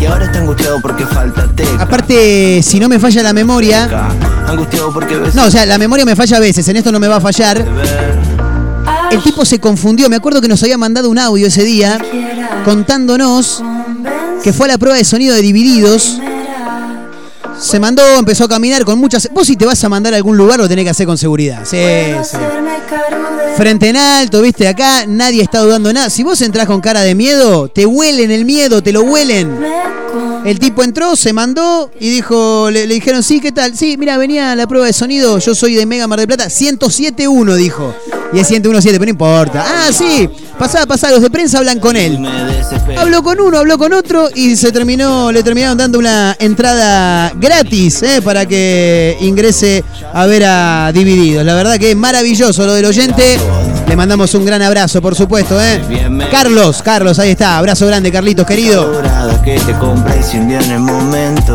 Y ahora está angustiado porque falta.
Aparte, si no me falla la memoria.
Angustiado porque ves
No, o sea, la memoria me falla a veces, en esto no me va a fallar. El tipo se confundió, me acuerdo que nos había mandado un audio ese día contándonos que fue a la prueba de sonido de Divididos. Se mandó, empezó a caminar con muchas... Vos si te vas a mandar a algún lugar lo tenés que hacer con seguridad. Sí, sí. Frente en alto, viste, acá nadie está dudando nada. Si vos entrás con cara de miedo, te huelen el miedo, te lo huelen. El tipo entró, se mandó y dijo, le, dijeron, sí, ¿qué tal? Sí, mira, venía la prueba de sonido, yo soy de Mega Mar del Plata, 107.1 dijo. Y es 101.7, pero no importa. Ah, sí, pasá, pasá, los de prensa hablan con él. Habló con uno, habló con otro y se terminó, le terminaron dando una entrada gratis eh, para que ingrese a ver a Divididos. La verdad que es maravilloso lo del oyente. Le mandamos un gran abrazo, por supuesto. Eh. Carlos, Carlos, ahí está. Abrazo grande, Carlitos, querido.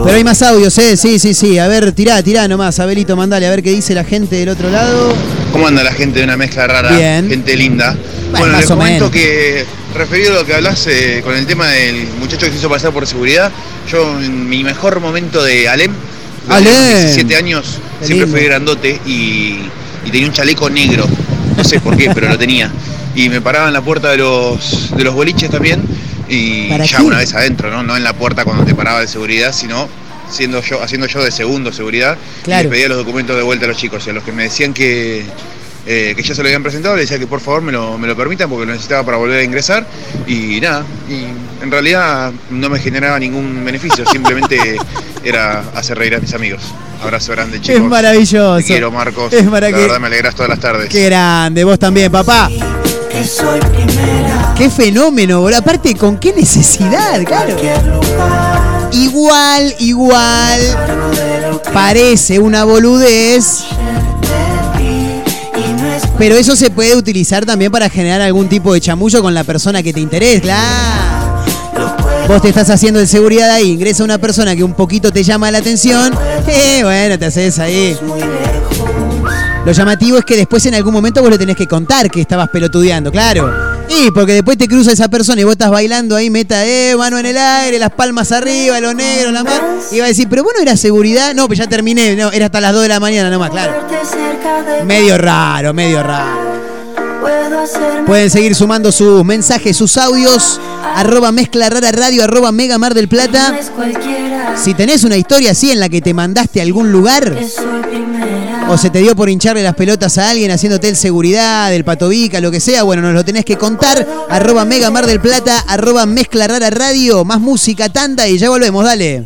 Pero hay más audios, ¿eh? Sí, sí, sí. A ver, tirá, tirá nomás. Abelito, mandale a ver qué dice la gente del otro lado.
¿Cómo anda la gente de una mezcla rara?
Bien.
Gente linda.
Bueno,
Bueno, les comento que, referido a lo que hablas eh, con el tema del muchacho que se hizo pasar por seguridad, yo en mi mejor momento de Alem,
Alem.
los 17 años,
Qué
siempre
lindo.
fui grandote y, y tenía un chaleco negro. No sé por qué, pero lo tenía. Y me paraba en la puerta de los, de los boliches también. Y
¿Para
ya
qué?
una vez adentro, ¿no? No en la puerta cuando te paraba de seguridad, sino siendo yo, haciendo yo de segundo seguridad.
Claro.
Y les pedía los documentos de vuelta a los chicos. Y a los que me decían que, eh, que ya se lo habían presentado, le decía que por favor me lo, me lo permitan porque lo necesitaba para volver a ingresar. Y nada, y en realidad no me generaba ningún beneficio, simplemente era hacer reír a mis amigos. Abrazo grande, chicos.
Es maravilloso.
Te quiero, Marcos.
Es para
La verdad me alegras todas las tardes.
Qué grande, vos también, papá.
Que soy primera.
Qué fenómeno, boludo. Aparte, ¿con qué necesidad? Claro. Igual, igual. Parece una boludez. Pero eso se puede utilizar también para generar algún tipo de chamullo con la persona que te interesa. Claro. Vos te estás haciendo de seguridad ahí, ingresa una persona que un poquito te llama la atención. Eh, bueno, te haces ahí. Lo llamativo es que después en algún momento vos le tenés que contar que estabas pelotudeando, claro. Y porque después te cruza esa persona y vos estás bailando ahí, meta, eh, mano en el aire, las palmas arriba, lo negro, la mano. Y va a decir, pero bueno, era seguridad. No, pues ya terminé, no, era hasta las 2 de la mañana nomás, claro. Medio raro, medio raro. Pueden seguir sumando sus mensajes, sus audios. Arroba mezcla rara radio, arroba mega mar del plata. Si tenés una historia así en la que te mandaste a algún lugar o se te dio por hincharle las pelotas a alguien haciéndote el seguridad, el patovica, lo que sea, bueno, nos lo tenés que contar. Arroba mega mar del plata, arroba mezcla rara radio, más música, tanda y ya volvemos, dale.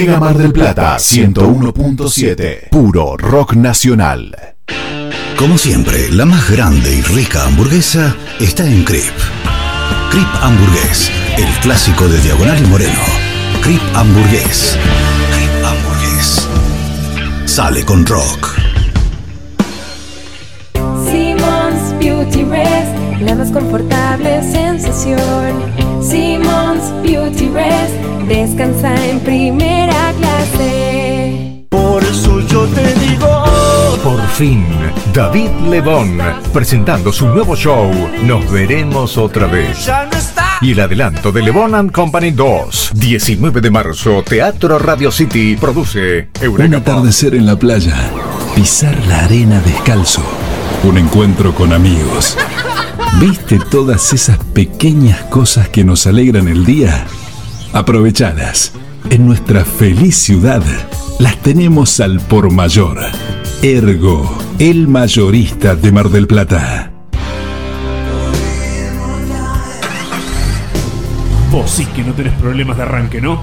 Mega Mar del Plata 101.7. Puro rock nacional.
Como siempre, la más grande y rica hamburguesa está en Crip. Crip Hamburgués, el clásico de Diagonal y Moreno. Crip Hamburgués. Crip Hamburgués. Sale con rock.
Simmons Beauty Rest, la más confortable sensación. Simmons Beauty Rest, descansa en primera clase.
Por eso yo te digo.
Por fin, David Lebón presentando su nuevo show Nos veremos otra vez. Y el adelanto de Lebón and Company 2, 19 de marzo, Teatro Radio City produce
Un
Eureka Pop.
atardecer en la playa, pisar la arena descalzo, un encuentro con amigos. ¿Viste todas esas pequeñas cosas que nos alegran el día? Aprovechadas. En nuestra feliz ciudad las tenemos al por mayor. Ergo, el mayorista de Mar del Plata.
Vos sí que no tenés problemas de arranque, ¿no?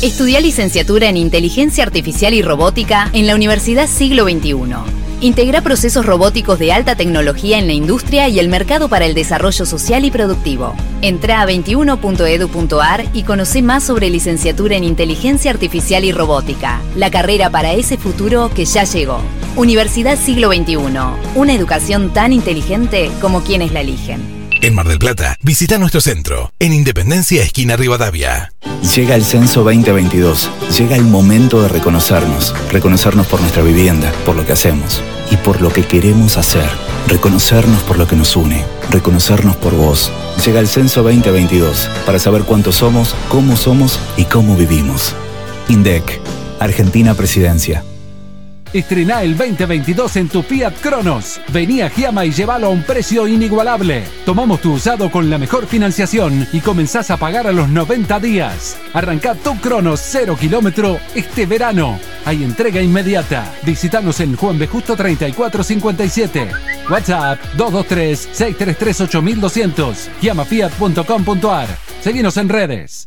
Estudia licenciatura en Inteligencia Artificial y Robótica en la Universidad Siglo XXI. Integra procesos robóticos de alta tecnología en la industria y el mercado para el desarrollo social y productivo. Entra a 21.edu.ar y conoce más sobre licenciatura en Inteligencia Artificial y Robótica, la carrera para ese futuro que ya llegó. Universidad Siglo XXI, una educación tan inteligente como quienes la eligen.
En Mar del Plata, visita nuestro centro, en Independencia Esquina Rivadavia.
Llega el censo 2022. Llega el momento de reconocernos. Reconocernos por nuestra vivienda, por lo que hacemos y por lo que queremos hacer. Reconocernos por lo que nos une. Reconocernos por vos. Llega el censo 2022 para saber cuántos somos, cómo somos y cómo vivimos. INDEC, Argentina Presidencia.
Estrená el 2022 en tu Fiat Cronos. Vení a Giama y llévalo a un precio inigualable. Tomamos tu usado con la mejor financiación y comenzás a pagar a los 90 días. Arrancá tu Cronos 0 kilómetro este verano. Hay entrega inmediata. Visítanos en Juan B. Justo 3457. WhatsApp 223-633-8200. Giamafiat.com.ar. Seguinos en redes.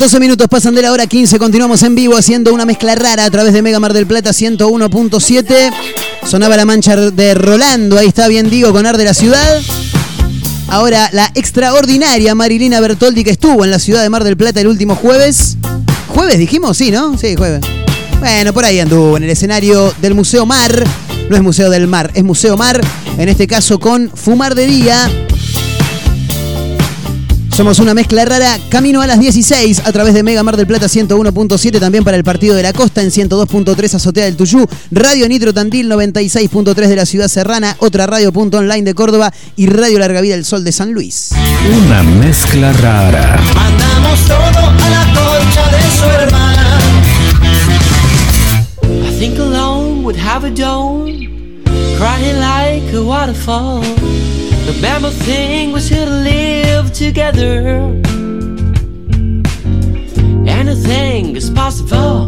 12 minutos pasan de la hora 15, continuamos en vivo haciendo una mezcla rara a través de Mega Mar del Plata 101.7. Sonaba la mancha de Rolando, ahí está bien digo, con Ar de la Ciudad. Ahora la extraordinaria Marilina Bertoldi que estuvo en la ciudad de Mar del Plata el último jueves. ¿Jueves dijimos? Sí, ¿no? Sí, jueves. Bueno, por ahí anduvo en el escenario del Museo Mar. No es Museo del Mar, es Museo Mar. En este caso con Fumar de Día. Somos una mezcla rara, camino a las 16 a través de Mega Mar del Plata 101.7, también para el Partido de la Costa en 102.3 Azotea del Tuyú, Radio Nitro Tandil 96.3 de la Ciudad Serrana, otra radio punto online de Córdoba y Radio Larga Vida del Sol de San Luis.
Una mezcla rara.
Mandamos todo a la concha de su hermana.
I think alone would have a dome, crying like a waterfall. The mammoth thing was here to live together. Anything is possible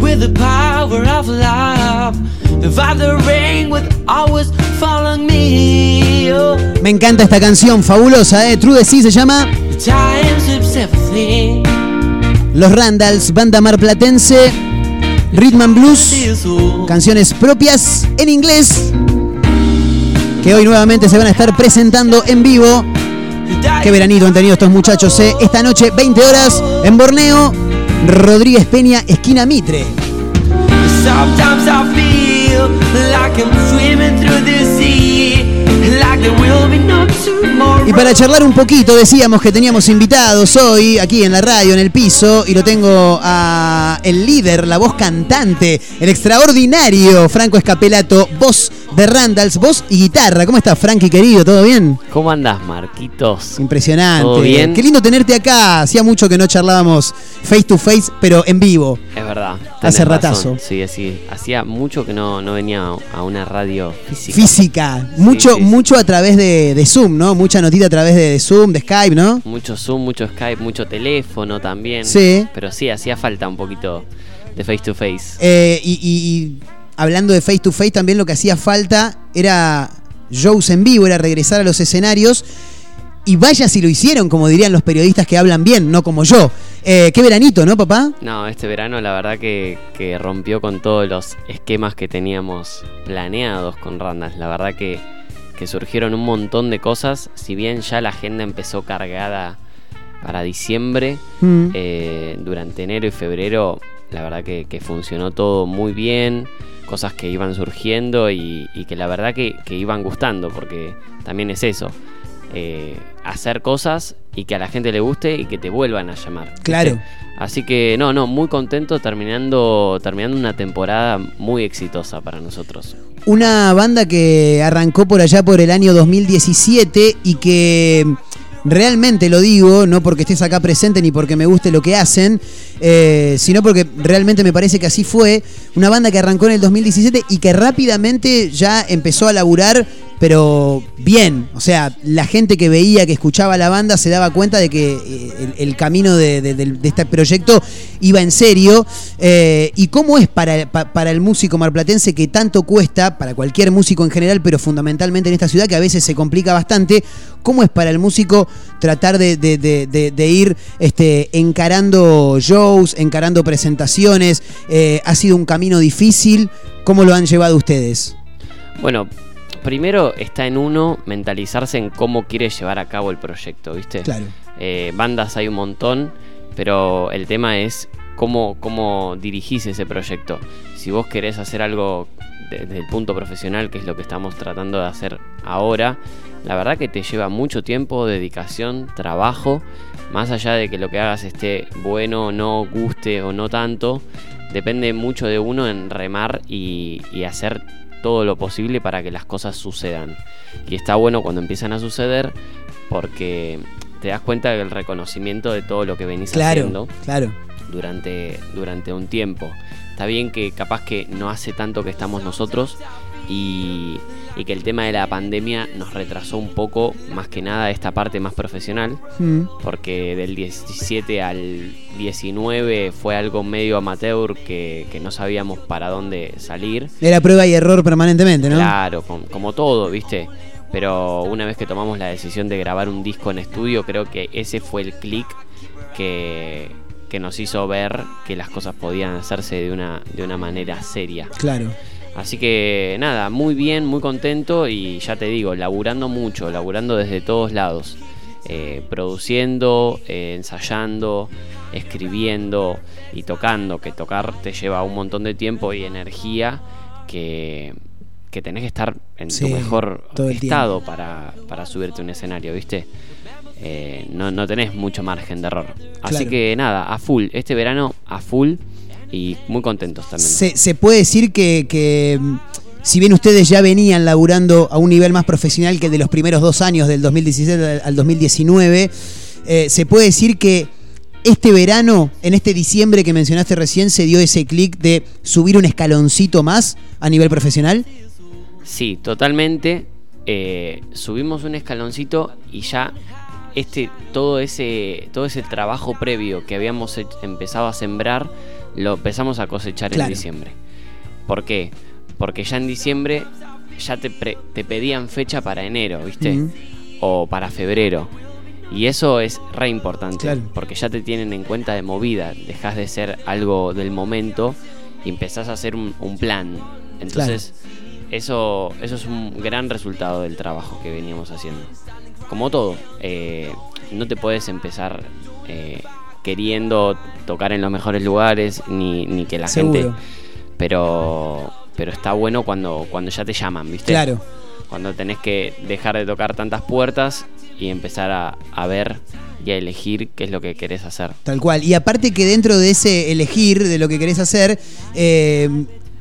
with the power of love. The Father rain would always follow me. Oh,
Me encanta esta canción, fabulosa, ¿eh? True de sí se llama. Los Randalls, banda marplatense, Rhythm and Blues, canciones propias en inglés, que hoy nuevamente se van a estar presentando en vivo. Qué veranito han tenido estos muchachos, ¿eh? Esta noche, 20 horas, en Borneo, Rodríguez Peña, esquina Mitre. Y para charlar un poquito, decíamos que teníamos invitados hoy aquí en la radio, en el piso, y lo tengo a el líder, la voz cantante, el extraordinario Franco Escapelato, voz de Randalls, voz y guitarra. ¿Cómo estás, Frankie querido? ¿Todo bien?
¿Cómo andás, Marquitos?
Impresionante.
¿Todo bien?
Qué lindo tenerte acá. Hacía mucho que no charlábamos face to face, pero en vivo.
Es verdad.
Hace ratazo.
razón. Sí, sí. Hacía mucho que no, no venía a una radio física.
Física. Mucho, mucho a través de, de Zoom, ¿no? Mucha notita a través de, de Zoom, de Skype, ¿no?
Mucho Zoom, mucho Skype, mucho teléfono también.
Sí.
Pero sí, hacía falta un poquito de face to face.
Eh, y, y- y hablando de face to face, también lo que hacía falta era shows en vivo, era regresar a los escenarios. Y vaya si lo hicieron, como dirían los periodistas que hablan bien, no como yo. Eh, qué veranito, ¿no, papá?
No, este verano la verdad que, que rompió con todos los esquemas que teníamos planeados con Randas. La verdad que, que surgieron un montón de cosas. Si bien ya la agenda empezó cargada para diciembre,
Mm.
eh, durante enero y febrero, la verdad que, que funcionó todo muy bien. Cosas que iban surgiendo y, y que la verdad que, que iban gustando, porque también es eso. eh, hacer cosas y que a la gente le guste y que te vuelvan a llamar.
Claro.
Así que no, no, muy contento terminando, terminando una temporada muy exitosa para nosotros.
Una banda que arrancó por allá por el año 2017 y que realmente lo digo, no porque estés acá presente ni porque me guste lo que hacen, eh, sino porque realmente me parece que así fue. Una banda que arrancó en el 2017 y que rápidamente ya empezó a laburar, pero bien. O sea, la gente que veía, que escuchaba la banda, se daba cuenta de que eh, el, camino de, este proyecto iba en serio. Eh, ¿Y cómo es para, pa- para el músico marplatense que tanto cuesta, para cualquier músico en general, pero fundamentalmente en esta ciudad que a veces se complica bastante? ¿Cómo es para el músico tratar de ir este, encarando shows, encarando presentaciones? Eh, ¿Ha sido un camino difícil? ¿Cómo lo han llevado ustedes?
Bueno, primero está en uno mentalizarse en cómo quiere llevar a cabo el proyecto, ¿viste?
Claro.
Eh, bandas hay un montón, pero el tema es cómo, cómo dirigís ese proyecto. Si vos querés hacer algo desde el punto profesional, que es lo que estamos tratando de hacer ahora, la verdad que te lleva mucho tiempo, dedicación, trabajo, más allá de que lo que hagas esté bueno, no guste o no tanto, depende mucho de uno en remar y, y hacer todo lo posible para que las cosas sucedan. Y está bueno cuando empiezan a suceder porque te das cuenta del reconocimiento de todo lo que venís
Claro,
haciendo
claro.
durante, durante un tiempo. Está bien que capaz que no hace tanto que estamos nosotros y, y que el tema de la pandemia nos retrasó un poco, más que nada esta parte más profesional,
Mm.
porque del 17 al 19 fue algo medio amateur que, que no sabíamos para dónde salir.
Era prueba y error permanentemente, ¿no?
Claro, com- como todo, ¿viste? Pero una vez que tomamos la decisión de grabar un disco en estudio, creo que ese fue el clic que, que nos hizo ver que las cosas podían hacerse de una, de una manera seria.
Claro.
Así que nada, muy bien, muy contento y ya te digo, laburando mucho, laburando desde todos lados. Eh, produciendo, eh, ensayando, escribiendo y tocando, que tocar te lleva un montón de tiempo y energía que, que tenés que estar en
Sí,
tu mejor estado para, para subirte a un escenario, ¿viste? Eh, no, no tenés mucho margen de error. Así
Claro.
que nada, a full, este verano a full y muy contentos también.
Se, se puede decir que, que, mm, si bien ustedes ya venían laburando a un nivel más profesional que el de los primeros dos años, del 2017 al- al 2019, eh, se puede decir que este verano, en este diciembre que mencionaste recién, se dio ese clic de subir un escaloncito más a nivel profesional.
Sí, totalmente. Eh, subimos un escaloncito y ya este todo ese todo ese trabajo previo que habíamos empezado a sembrar lo empezamos a cosechar
Claro.
en diciembre. ¿Por qué? Porque ya en diciembre ya te, pre- te pedían fecha para enero, ¿viste? O para febrero. Y eso es re importante,
Claro.
porque ya te tienen en cuenta de movida, dejas de ser algo del momento y empezás a hacer un, un plan. Entonces, eso, eso es un gran resultado del trabajo que veníamos haciendo. Como todo, eh, no te puedes empezar eh, queriendo tocar en los mejores lugares, ni, ni que la
Seguro.
gente... Pero, pero está bueno cuando, cuando ya te llaman, ¿viste?
Claro.
Cuando tenés que dejar de tocar tantas puertas y empezar a, a ver y a elegir qué es lo que querés hacer.
Tal cual. Y aparte que dentro de ese elegir de lo que querés hacer, eh,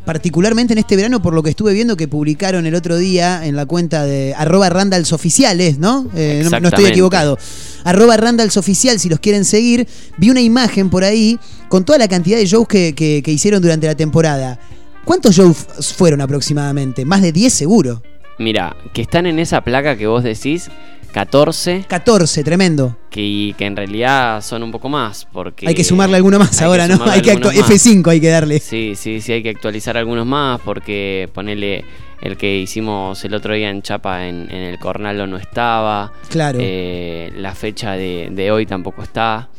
particularmente en este verano, por lo que estuve viendo que publicaron el otro día en la cuenta de arroba Randalls Oficiales, ¿no? Eh, no- no, estoy equivocado. Arroba Randalls Oficial, si los quieren seguir. Vi una imagen por ahí con toda la cantidad de shows que, que- que hicieron durante la temporada. ¿Cuántos shows fueron aproximadamente? Más de 10 seguro.
Mira, que están en esa placa que vos decís, 14,
14, tremendo.
que, que en realidad son un poco más, porque...
Hay que sumarle alguno más ahora, ¿no? Hay que
algunos
actua-
más.
F5 hay que darle.
Sí, sí, sí, hay que actualizar algunos más porque ponerle el que hicimos el otro día en Chapa en, en el Cornalo no estaba.
Claro.
Eh, la fecha de, de hoy tampoco está.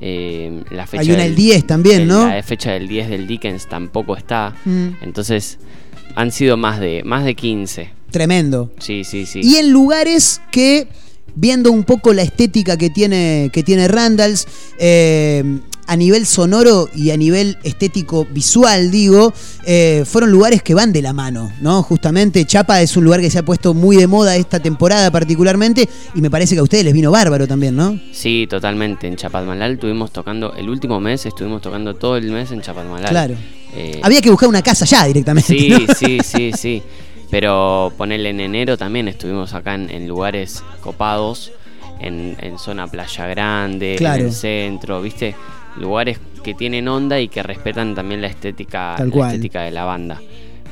Eh, la fecha
Hay una
del-
el 10 también,
del-
¿no?
La fecha del 10 del Dickens tampoco está.
Mm.
Entonces, han sido más de, más de 15.
Tremendo.
Sí, sí, sí.
Y en lugares que, viendo un poco la estética que tiene, que tiene Randalls, eh, a nivel sonoro y a nivel estético visual, digo, eh, fueron lugares que van de la mano, ¿no? Justamente Chapa es un lugar que se ha puesto muy de moda esta temporada particularmente y me parece que a ustedes les vino bárbaro también, ¿no?
Sí, totalmente. En Chapadmalal estuvimos tocando, el último mes estuvimos tocando todo el mes en Chapadmalal.
Claro.
Eh,
Había que buscar una casa ya directamente.
Sí,
¿no?
sí, sí, sí. Pero ponerle en enero también estuvimos acá en, en lugares copados, en, en zona Playa Grande,
Claro.
en el centro, ¿viste? Lugares que tienen onda y que respetan también la estética,
Tal
la
cual.
estética de la banda.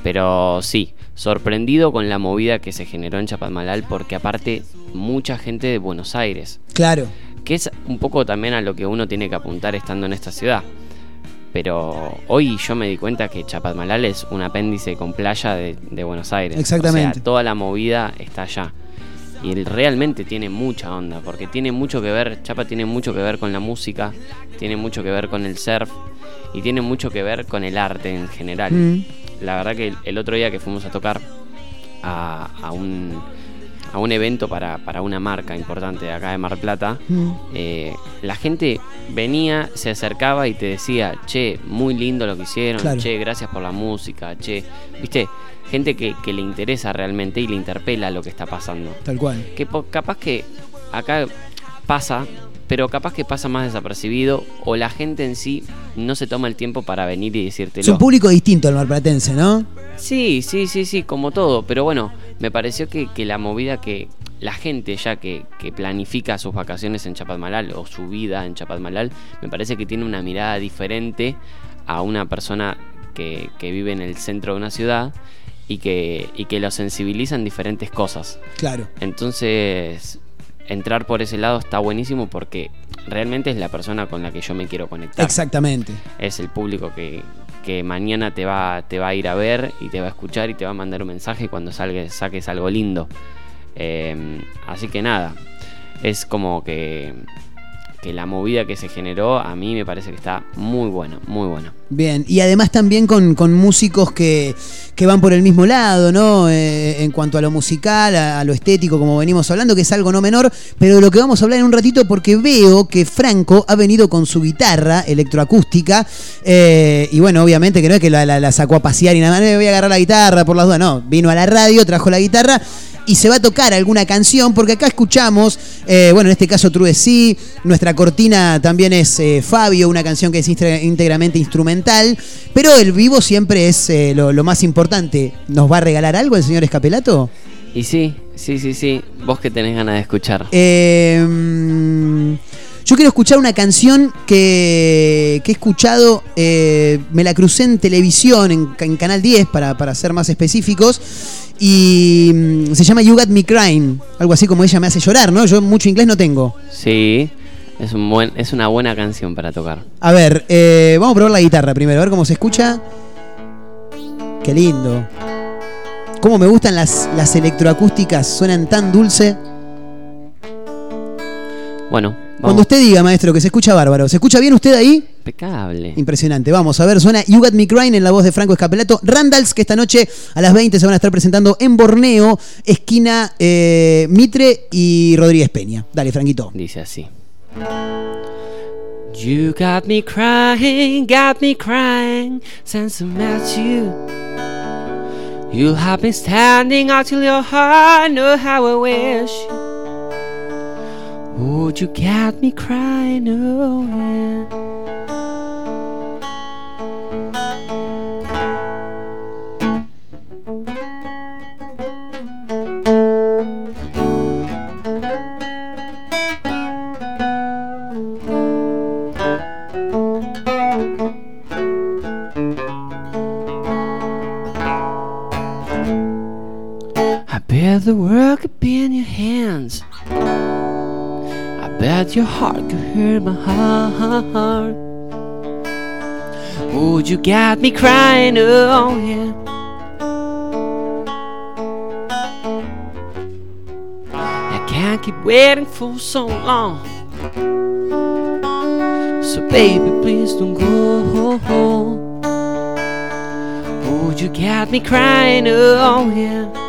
Pero sí, sorprendido con la movida que se generó en Chapadmalal porque aparte mucha gente de Buenos Aires,
Claro.
que es un poco también a lo que uno tiene que apuntar estando en esta ciudad. Pero hoy yo me di cuenta que Chapadmalal es un apéndice con playa de, de Buenos Aires.
Exactamente.
O sea, toda la movida está allá. Y él realmente tiene mucha onda, porque tiene mucho que ver, Chapa tiene mucho que ver con la música, tiene mucho que ver con el surf y tiene mucho que ver con el arte en general.
Mm.
La verdad que el, el otro día que fuimos a tocar a, a un, a un evento para, para una marca importante de acá de Mar Plata,
Mm.
eh, la gente venía, se acercaba y te decía, che, muy lindo lo que hicieron,
Claro.
che, gracias por la música, che, viste, gente que, que le interesa realmente y le interpela lo que está pasando.
Tal cual.
Que capaz que acá pasa, pero capaz que pasa más desapercibido o la gente en sí no se toma el tiempo para venir y decírtelo.
Es un público distinto al marplatense, ¿no?
Sí, sí, sí, sí, como todo. Pero bueno, me pareció que, que la movida que la gente ya que, que planifica sus vacaciones en Chapadmalal o su vida en Chapadmalal, me parece que tiene una mirada diferente a una persona que, que vive en el centro de una ciudad y que, y que lo sensibiliza en diferentes cosas.
Claro.
Entonces, entrar por ese lado está buenísimo porque realmente es la persona con la que yo me quiero conectar
Exactamente.
es el público que, que mañana te va, te va a ir a ver y te va a escuchar y te va a mandar un mensaje cuando salgues, saques algo lindo. Eh, así que nada, es como que,
que la movida que se generó a mí me parece que está muy bueno, muy bueno.
Bien, y además también con, con músicos que, que van por el mismo lado, ¿no? Eh, en cuanto a lo musical, a, lo estético, como venimos hablando, que es algo no menor, pero de lo que vamos a hablar en un ratito porque veo que Franco ha venido con su guitarra electroacústica eh, y bueno, obviamente que no es que la, sacó a pasear y nada más, "Eh, voy a agarrar la guitarra por las dudas, no, vino a la radio, trajo la guitarra y se va a tocar alguna canción, porque acá escuchamos, eh, bueno, en este caso True Sí, nuestra cortina también es eh, Fabio, una canción que es íntegramente instrumental, pero el vivo siempre es eh, lo, lo más importante. ¿Nos va a regalar algo el señor Escapelato?
Y sí, sí, sí, sí, vos que tenés ganas de escuchar.
Eh, yo quiero escuchar una canción que, que he escuchado, eh, me la crucé en televisión, en, ca- en Canal 10, para, para ser más específicos, y mm, se llama You Got Me Crying, algo así como ella me hace llorar, ¿no? Yo mucho inglés no tengo.
Sí, es, un buen, es una buena canción para tocar.
A ver, eh, vamos a probar la guitarra primero, a ver cómo se escucha. Qué lindo. Cómo me gustan las, las electroacústicas, suenan tan dulce.
Bueno,
Cuando usted diga, maestro, que se escucha bárbaro. ¿Se escucha bien usted ahí?
Impecable.
Impresionante. Vamos a ver, suena You Got Me Crying en la voz de Franco Escapelato. Randalls, que esta noche a las 20 se van a estar presentando en Borneo, esquina eh, Mitre y Rodríguez Peña. Dale, Franquito.
Dice así. You got me crying, got me crying since I met you. You have been standing out till your heart know how I wish. Would you get me crying? Yeah. I bet the world could be in your hands. Bet your heart could hurt my heart. Would you get me crying? Oh, yeah. I can't keep waiting for so long. So, baby, please don't go. Would you get me crying? Oh, yeah.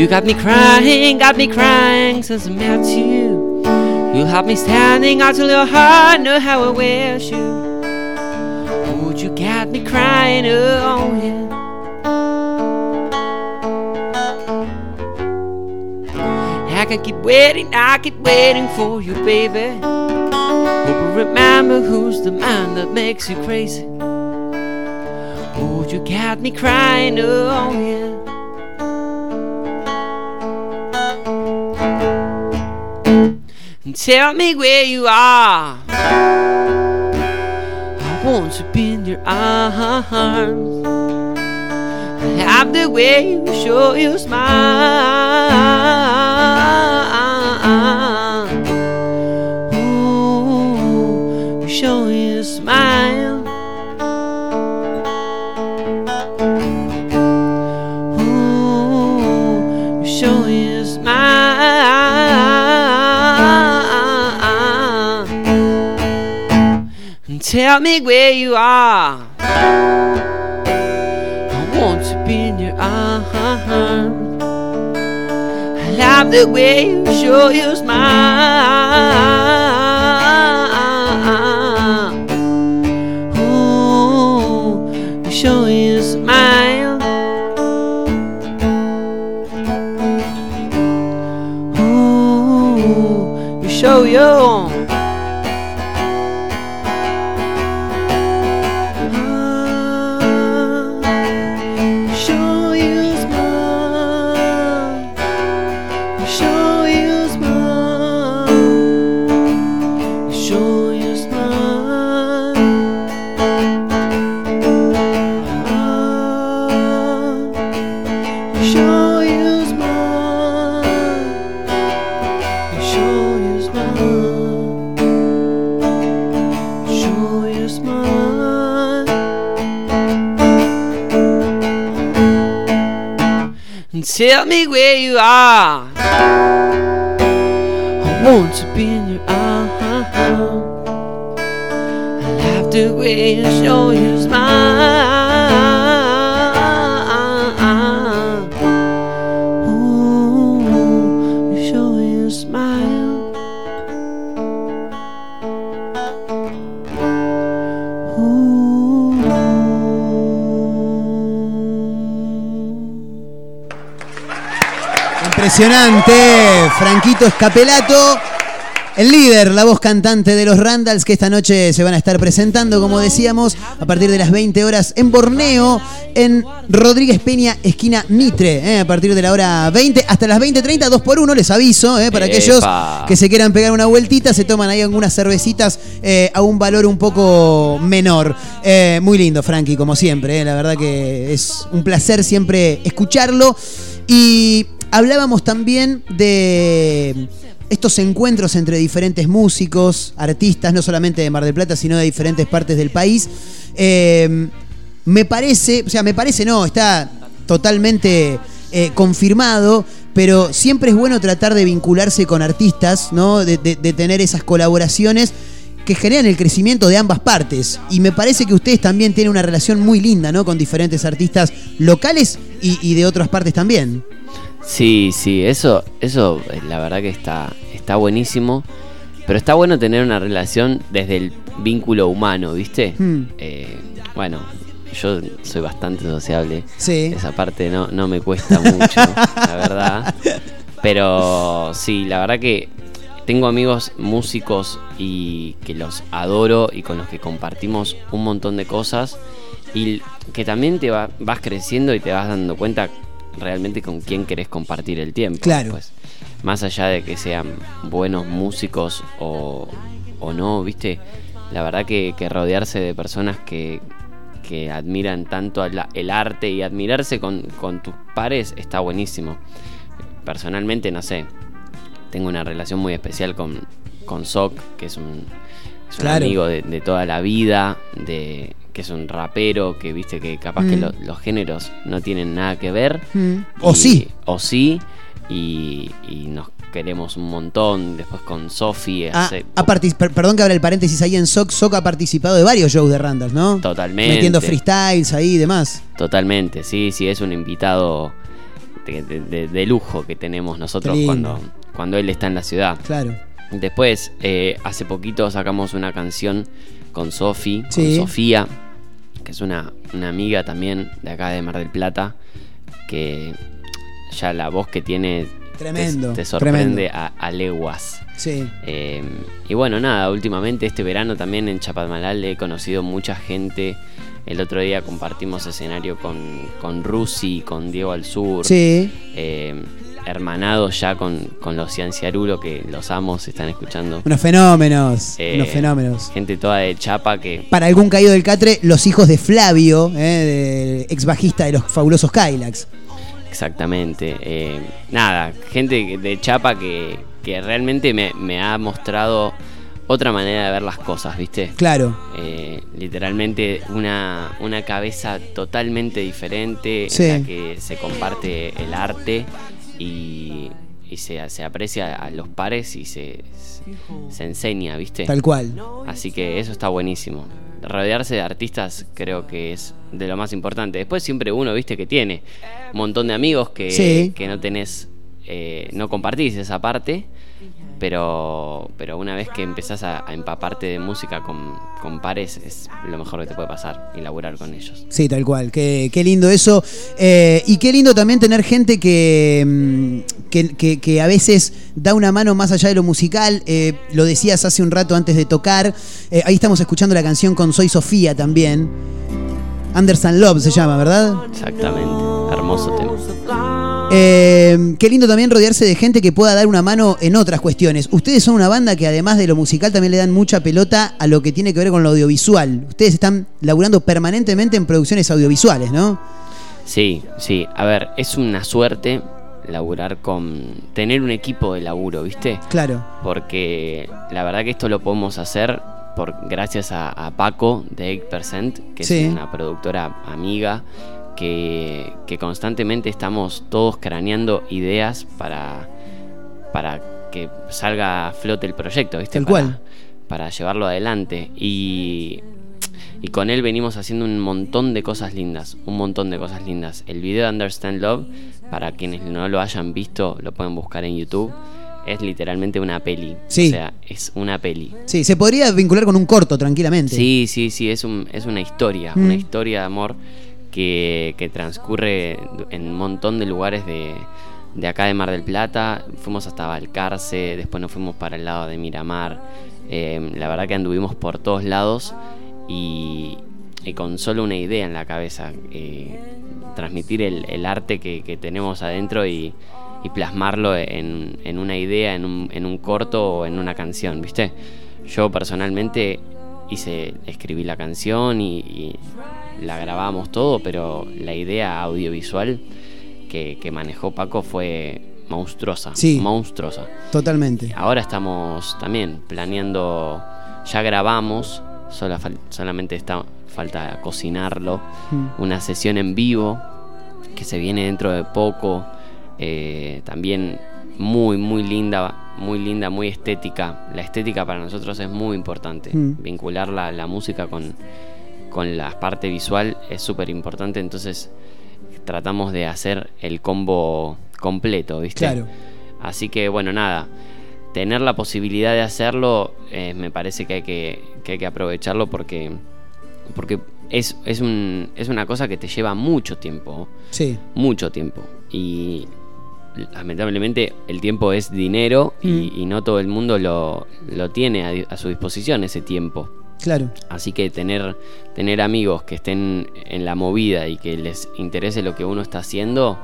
You got me crying, got me crying since I met you. You have me standing out till your heart know how I wish you. Would you get me crying? Oh, yeah. I can keep waiting, I keep waiting for you, baby. Hope you remember who's the man that makes you crazy. Would you get me crying? Oh, yeah. And tell me where you are. I want to be in your arms. I have the way you show you smile. Ooh, you show you smile. Tell me where you are. I want to be in your arms. I love the way you show your smile. Ooh, you show your smile. Ooh, you show your.
Where you are. I want to be in your arms. I love the way you show your smile.
Impresionante, Franquito Escapelato, el líder, la voz cantante de los Randalls que esta noche se van a estar presentando, como decíamos, a partir de las 20 horas en Borneo, en Rodríguez Peña, esquina Mitre, eh, a partir de la hora 20 hasta las 20.30, 2 por 1 les aviso, eh, para aquellos que se quieran pegar una vueltita, se toman ahí algunas cervecitas eh, a un valor un poco menor. Muy lindo, Frankie, como siempre, la verdad que es un placer siempre escucharlo. Y hablábamos también de estos encuentros entre diferentes músicos, artistas, no solamente de Mar del Plata, sino de diferentes partes del país. Eh, me parece, o sea, me parece no, está totalmente eh, confirmado, pero siempre es bueno tratar de vincularse con artistas, ¿no? De, de- de tener esas colaboraciones que generan el crecimiento de ambas partes. Y me parece que ustedes también tienen una relación muy linda, ¿no? Con diferentes artistas locales y de otras partes también.
Sí, sí, eso, eso eh, la verdad que está, está buenísimo. Pero está bueno tener una relación desde el vínculo humano, ¿viste?
Hmm.
Eh, bueno, yo soy bastante sociable.
Sí.
Esa parte no, no me cuesta mucho, la verdad. Pero sí, la verdad que tengo amigos músicos y que los adoro y con los que compartimos un montón de cosas. Y que también te va- vas creciendo y te vas dando cuenta realmente con quién querés compartir el tiempo.
Claro.
Pues, más allá de que sean buenos músicos o, o no, ¿viste? La verdad que, que rodearse de personas que, que admiran tanto la- el arte y admirarse con, con tus pares está buenísimo. Personalmente, no sé, tengo una relación muy especial con, con Sok, que es un, es un
Claro.
amigo de, de toda la vida, de que es un rapero, que viste que capaz que
Mm.
lo- los géneros no tienen nada que ver.
Mm. O sí.
O sí. Y, y nos queremos un montón. Después con Sofi
Ah,
hace
ha partic- per- perdón que abra el paréntesis ahí en Soc. Soc ha participado de varios shows de Randall, ¿no?
Totalmente.
Metiendo freestyles ahí y demás.
Totalmente, sí, sí, es un invitado de, de- de- de lujo que tenemos nosotros cuando, cuando él está en la ciudad.
Claro.
Después, eh, hace poquito sacamos una canción con Sofi,
Sí.
con Sofía, que es una, una amiga también de acá de Mar del Plata, que ya la voz que tiene te- sorprende
tremendo.
a, a leguas.
Sí.
Eh, y bueno, nada, últimamente este verano también en Chapadmalal he conocido mucha gente. El otro día compartimos escenario con, con Rusi, con Diego al Sur.
Sí.
Eh, hermanados ya con, con los Cianciarulo, que los amos están escuchando.
Unos fenómenos.
Eh,
unos fenómenos.
Gente toda de Chapa que.
Para algún caído del catre, los hijos de Flavio, eh, ex bajista de los fabulosos Kylax.
Exactamente. eh, nada, gente de Chapa que, que realmente me, me ha mostrado otra manera de ver las cosas, ¿viste?
Claro.
Eh, literalmente una, una cabeza totalmente diferente
Sí.
en la que se comparte el arte y, y se, se aprecia a los pares y se, se enseña, ¿viste?
Tal cual.
Así que eso está buenísimo. Rodearse de artistas creo que es de lo más importante. Después siempre uno, viste, que tiene un montón de amigos que,
Sí.
que no tenés, eh, no compartís esa parte, pero, pero una vez que empezás a, a empaparte de música con, con pares es lo mejor que te puede pasar y laburar con ellos.
Sí, tal cual. Qué, qué lindo eso. Eh, y qué lindo también tener gente que, mm, que, que- que a veces da una mano más allá de lo musical. Eh, lo decías hace un rato antes de tocar. Eh, ahí estamos escuchando la canción con Soy Sofía también. Anderson Love se llama, ¿verdad?
Exactamente. Hermoso tema.
Eh, qué lindo también rodearse de gente que pueda dar una mano en otras cuestiones. Ustedes son una banda que además de lo musical también le dan mucha pelota a lo que tiene que ver con lo audiovisual. Ustedes están laburando permanentemente en producciones audiovisuales, ¿no?
Sí, sí. A ver, es una suerte laburar con... tener un equipo de laburo, ¿viste?
Claro.
Porque la verdad que esto lo podemos hacer por gracias a, a Paco de 8%, que
Sí.
es una productora amiga que, que constantemente estamos todos craneando ideas para, para que salga a flote el proyecto, ¿viste? Para-
cual.
Para llevarlo adelante. Y, y con él venimos haciendo un montón de cosas lindas, un montón de cosas lindas. El video de Understand Love, para quienes no lo hayan visto, lo pueden buscar en YouTube. Es literalmente una peli.
Sí.
O sea, es una peli.
Sí, se podría vincular con un corto tranquilamente.
Sí, sí, sí, es, un, es una historia,
Mm.
una historia de amor que, que transcurre en un montón de lugares de, de acá de Mar del Plata. Fuimos hasta Balcarce, después nos fuimos para el lado de Miramar. Eh, la verdad que anduvimos por todos lados y, con solo una idea en la cabeza, eh, transmitir el, arte que, que tenemos adentro y, y plasmarlo en, en una idea, en un, en un corto o en una canción, ¿viste? Yo personalmente hice, escribí la canción y, y la grabamos todo, pero la idea audiovisual que, que manejó Paco fue monstruosa,
Sí.
monstruosa.
Totalmente.
Ahora estamos también planeando, ya grabamos, sola solamente está, falta cocinarlo,
Mm.
una sesión en vivo que se viene dentro de poco, eh, también muy, muy linda, muy linda, muy estética. La estética para nosotros es muy importante,
Mm.
vincular la, la música con, con la parte visual es súper importante, entonces tratamos de hacer el combo completo, ¿viste?
Claro.
Así que bueno, nada, tener la posibilidad de hacerlo, eh, me parece que hay que, que hay que aprovecharlo porque, porque es, es, un, es una cosa que te lleva mucho tiempo,
Sí.
mucho tiempo. Y lamentablemente el tiempo es dinero y, y no todo el mundo lo, lo tiene a su disposición ese tiempo.
Claro.
Así que tener, tener amigos que estén en la movida y que les interese lo que uno está haciendo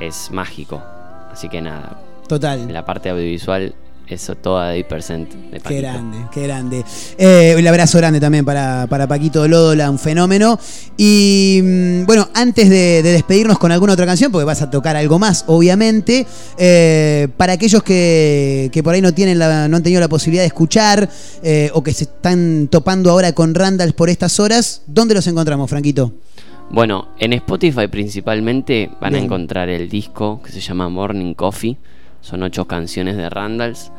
es mágico. Así que nada,
Total.
la parte audiovisual es toda de 10% de
Qué
Paquito.
grande, qué grande. Eh, un abrazo grande también para, para Paquito Lódola, un fenómeno. Y mm, bueno, antes de, de despedirnos con alguna otra canción, porque vas a tocar algo más, obviamente, eh, para aquellos que, que por ahí no, tienen la- no han tenido la posibilidad de escuchar eh, o que se están topando ahora con Randall por estas horas, ¿dónde los encontramos, Franquito?
Bueno, en Spotify principalmente van
Bien.
a encontrar el disco que se llama Morning Coffee. Son ocho canciones de Randalls.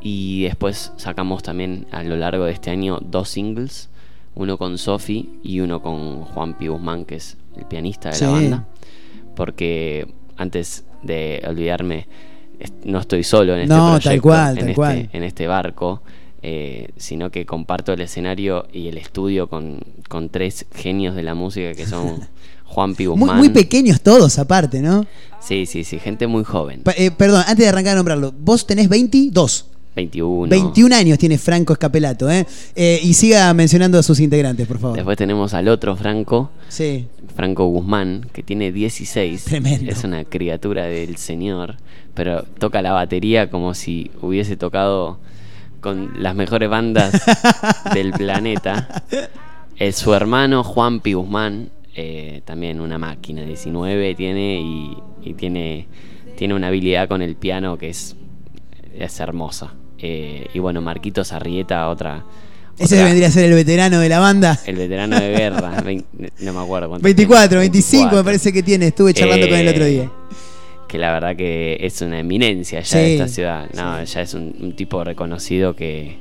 Y después sacamos también a lo largo de este año dos singles. Uno con Sophie y uno con Juan Pi Guzmán, que es el pianista de
Sí.
la banda. Porque antes de olvidarme, no estoy solo en este
No, tal
proyecto,
cual,
en
tal
este-
cual.
en este barco, eh, sino que comparto el escenario y el estudio con, con tres genios de la música que son Juan Pi
Muy,
Guzmán.
muy pequeños todos, aparte, ¿no?
Sí, sí, sí, gente muy joven.
Pa- eh, perdón, antes de arrancar a nombrarlo, vos tenés 22.
21.
21 años tiene Franco Escapelato, ¿eh? Eh, Y siga mencionando a sus integrantes, por favor.
Después tenemos al otro Franco,
Sí.
Franco Guzmán, que tiene 16.
Tremendo.
Es una criatura del señor, pero toca la batería como si hubiese tocado con las mejores bandas del planeta. Es su hermano Juan Pi Guzmán, eh, también una máquina, 19 tiene y, y tiene, tiene una habilidad con el piano que es, es hermosa. Eh, y bueno, Marquito Sarrieta, otra...
Ese
otra-
vendría a ser el veterano de la banda.
el veterano de guerra, no me acuerdo cuánto
24,
tiene,
25 me
24.
parece que tiene. Estuve charlando con él el otro
Eh,
día.
Que la verdad que es una eminencia ya
Sí,
de esta ciudad. No, ya es un, un tipo reconocido que,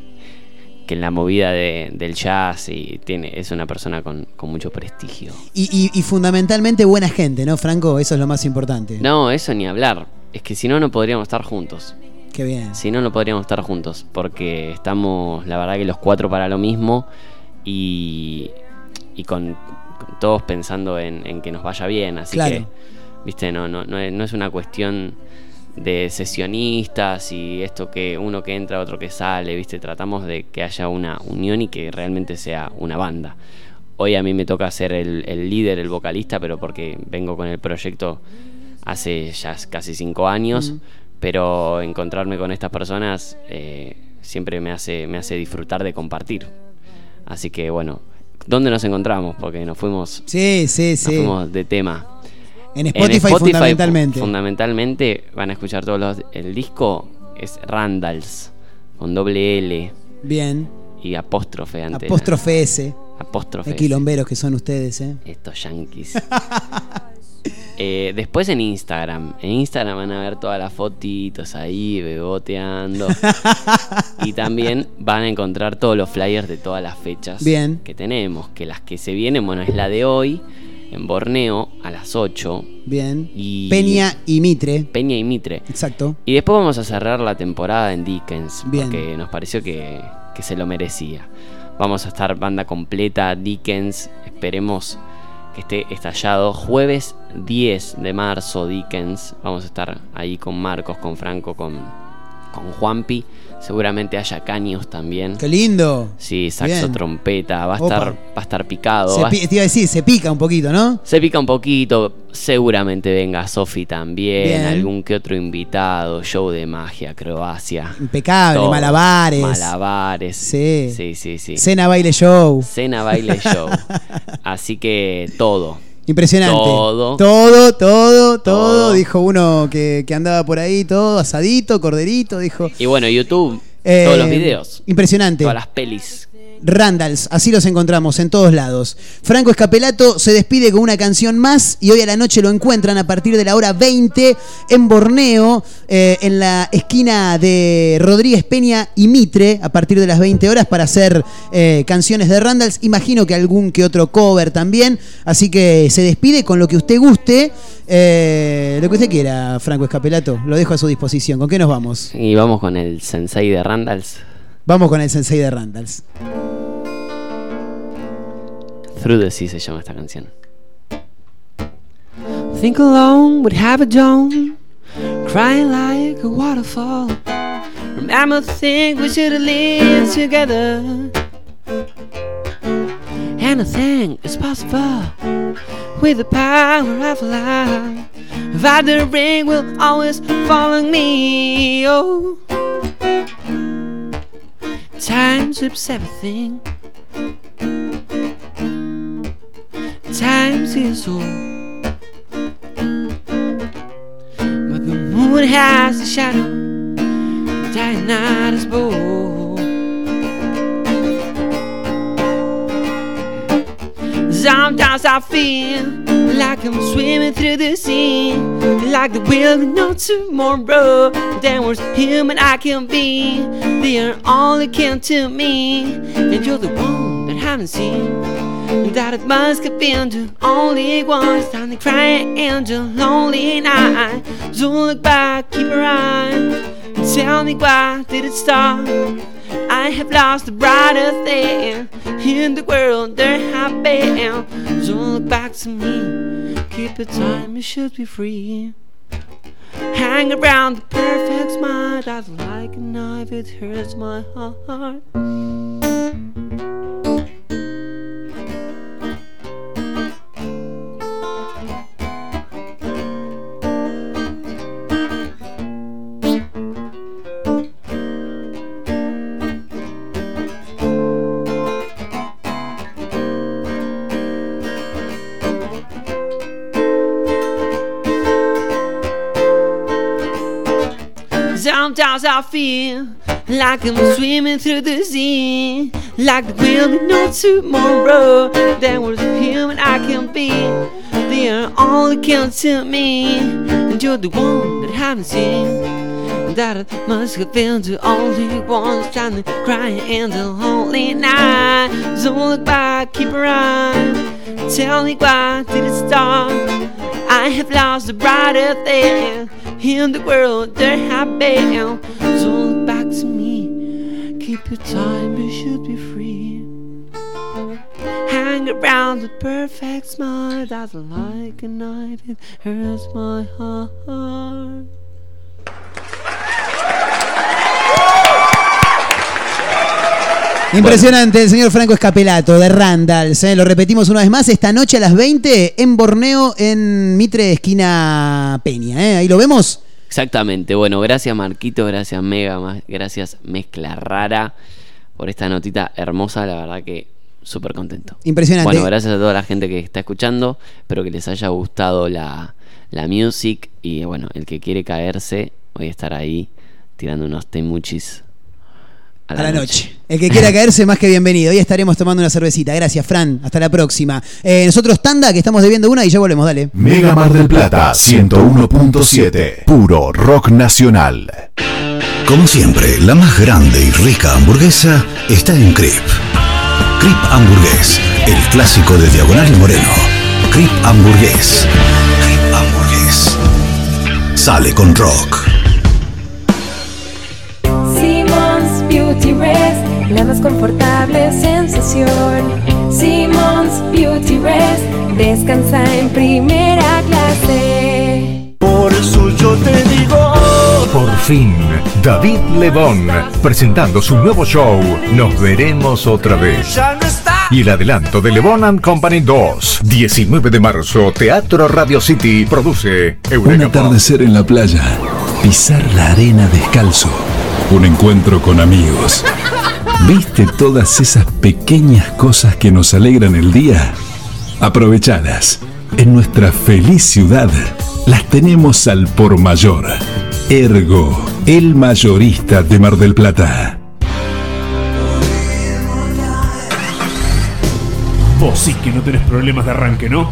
que en la movida de- del jazz y tiene, es una persona con, con mucho prestigio.
Y, y- y fundamentalmente buena gente, ¿no, Franco? Eso es lo más importante.
No, eso ni hablar. Es que si no, no podríamos estar juntos.
Qué bien.
Si no, no podríamos estar juntos. Porque estamos, la verdad, que los cuatro para lo mismo. Y, y con, con todos pensando en, en que nos vaya bien. Así
Claro.
que, viste, no, no, no, es, no es una cuestión de sesionistas y esto que uno que entra, otro que sale, viste. Tratamos de que haya una unión y que realmente sea una banda. Hoy a mí me toca ser el, el líder, el vocalista, pero porque vengo con el proyecto hace ya casi cinco años pero encontrarme con estas personas eh, siempre me hace, me hace disfrutar de compartir. Así que bueno, ¿dónde nos encontramos? Porque nos fuimos,
Sí, sí,
nos
sí.
fuimos de tema.
En Spotify, fundamentalmente.
Fundamentalmente van a escuchar todos los... El disco es Randalls, con doble L
Bien.
y apóstrofe antes.
Apóstrofe S.
Apóstrofe.
Qué quilomberos que son ustedes, ¿eh?
Estos yankees. Eh, después en Instagram. En Instagram van a ver todas las fotitos ahí, beboteando. y también van a encontrar todos los flyers de todas las fechas
Bien.
que tenemos. Que las que se vienen, bueno, es la de hoy, en Borneo, a las 8.
Bien.
Y
Peña y Mitre.
Peña y Mitre.
Exacto.
Y después vamos a cerrar la temporada en Dickens,
Bien.
porque nos pareció que, que se lo merecía. Vamos a estar banda completa, Dickens, esperemos que esté estallado. Jueves 10 de marzo, Dickens. Vamos a estar ahí con Marcos, con Franco, con, con Juanpi. Seguramente haya caños también.
Qué lindo.
Sí, saxo,
Bien.
trompeta, va a,
Opa.
estar, va a estar picado.
Se
va a
pi- te iba a decir, se pica un poquito, ¿no?
se pica un poquito, seguramente venga Sofi también,
Bien.
algún que otro invitado, show de magia, Croacia.
Impecable,
Todo.
malabares.
Malabares.
Sí.
Sí, sí, sí.
Cena, baile, show.
Cena, baile, show. Así que todo.
Impresionante.
Todo.
Todo, todo, todo.
Todo.
Dijo uno que, que andaba por ahí, todo asadito, corderito, dijo.
Y bueno, YouTube,
Eh,
todos los videos.
Impresionante.
Todas las pelis.
Randalls, así los encontramos en todos lados. Franco Escapelato se despide con una canción más y hoy a la noche lo encuentran a partir de la hora 20 en Borneo, eh, en la esquina de Rodríguez Peña y Mitre, a partir de las 20 horas para hacer eh, canciones de Randalls. Imagino que algún que otro cover también. Así que se despide con lo que usted guste, eh, lo que usted quiera, Franco Escapelato. Lo dejo a su disposición. ¿Con qué nos vamos?
Y vamos con el sensei de Randalls.
Vamos con el sensei de Randalls.
Through the Sea se llama esta canción.
Think alone would have a dome, crying like a waterfall. Remember, think we should have lived together. Anything is possible with the power of love. That the ring will always follow me. Oh, time zips everything. Time is all. But the moon has a shadow, dying night is bold. Sometimes I feel like I'm swimming through the sea, like the will of no tomorrow. Then was human I can be. They are all can to me, and you're the one that I haven't seen. That it must have been the only one standing crying in the lonely night. Don't look back, keep your eye. Tell me why did it start? I have lost the brightest thing in the world. There have been. Don't look back to me. Keep the time, you should be free. Hang around the perfect smile that's like a knife, it hurts my heart. Sometimes I feel like I'm swimming through the sea, like the will be no tomorrow. There was a human I can be. They are all that count to me, and you're the one that I haven't seen. That it must have been the only one standing crying in the lonely night. So look back, keep your eye. Tell me why did it start? I have lost the brighter thing in the world. There have. So look back to me. Keep your time, you should be free. Hang around the perfect smile that's like a knife. It hurts my heart.
Impresionante el señor Franco Escapelato de Randalls. ¿eh? Lo repetimos una vez más. Esta noche a las 20 en Borneo, en Mitre, esquina Peña. ¿eh? Ahí lo vemos.
Exactamente. Bueno, gracias Marquito, gracias Mega, gracias Mezcla Rara por esta notita hermosa. La verdad que súper contento.
Impresionante.
Bueno, gracias a toda la gente que está escuchando. Espero que les haya gustado la, la music. Y bueno, el que quiere caerse, voy a estar ahí tirando unos temuchis a
A
la,
la noche. El que quiera caerse, más que bienvenido. Hoy estaremos tomando una cervecita. Gracias, Fran. Hasta la próxima. Eh, nosotros, tanda, que estamos debiendo una y ya volvemos. Dale.
Mega Mar del Plata 101.7. Puro rock nacional.
Como siempre, la más grande y rica hamburguesa está en Crip. Crip Hamburgués, el clásico de Diagonal y Moreno. Crip Hamburgués. Crip Hamburgués. Sale con rock.
Beauty Rest, la más confortable sensación. Simmons Beauty Rest, descansa en primera clase.
Por eso yo te digo.
Por fin, David Lebón, presentando su nuevo show, Nos veremos otra vez.
Ya no está.
Y el adelanto de Lebon and Company 2, 19 de marzo, Teatro Radio City, produce
Un
Eureka Pop.
atardecer en la playa, pisar la arena descalzo, un encuentro con amigos. ¿Viste todas esas pequeñas cosas que nos alegran el día? Aprovechadas. En nuestra feliz ciudad las tenemos al por mayor. Ergo, el mayorista de Mar del Plata.
Vos sí que no tenés problemas de arranque, ¿no?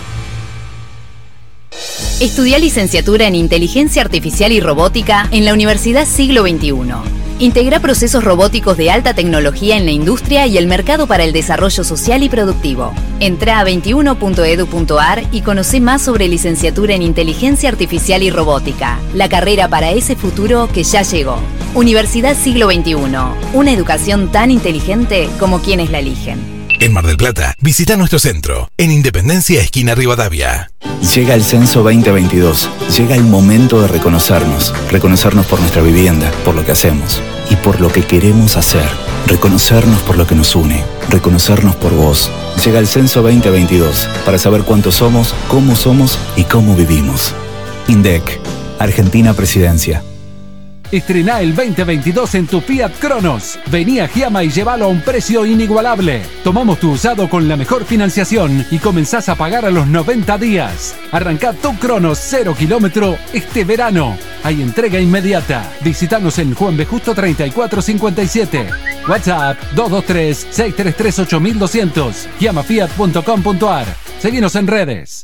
Estudia licenciatura en Inteligencia Artificial y Robótica en la Universidad Siglo XXI. Integra procesos robóticos de alta tecnología en la industria y el mercado para el desarrollo social y productivo. Entra a 21.edu.ar y conoce más sobre licenciatura en Inteligencia Artificial y Robótica, la carrera para ese futuro que ya llegó. Universidad Siglo XXI, una educación tan inteligente como quienes la eligen.
En Mar del Plata, visita nuestro centro, en Independencia, esquina Rivadavia.
Llega el censo 2022. Llega el momento de reconocernos. Reconocernos por nuestra vivienda, por lo que hacemos y por lo que queremos hacer. Reconocernos por lo que nos une. Reconocernos por vos. Llega el censo 2022 para saber cuántos somos, cómo somos y cómo vivimos. INDEC, Argentina Presidencia.
Estrená el 2022 en tu Fiat Cronos. Vení a Giama y llévalo a un precio inigualable. Tomamos tu usado con la mejor financiación y comenzás a pagar a los 90 días. Arrancá tu Cronos 0 kilómetro este verano. Hay entrega inmediata. Visítanos en Juan B. Justo 3457. WhatsApp 223-633-8200. Giamafiat.com.ar. Seguinos en redes.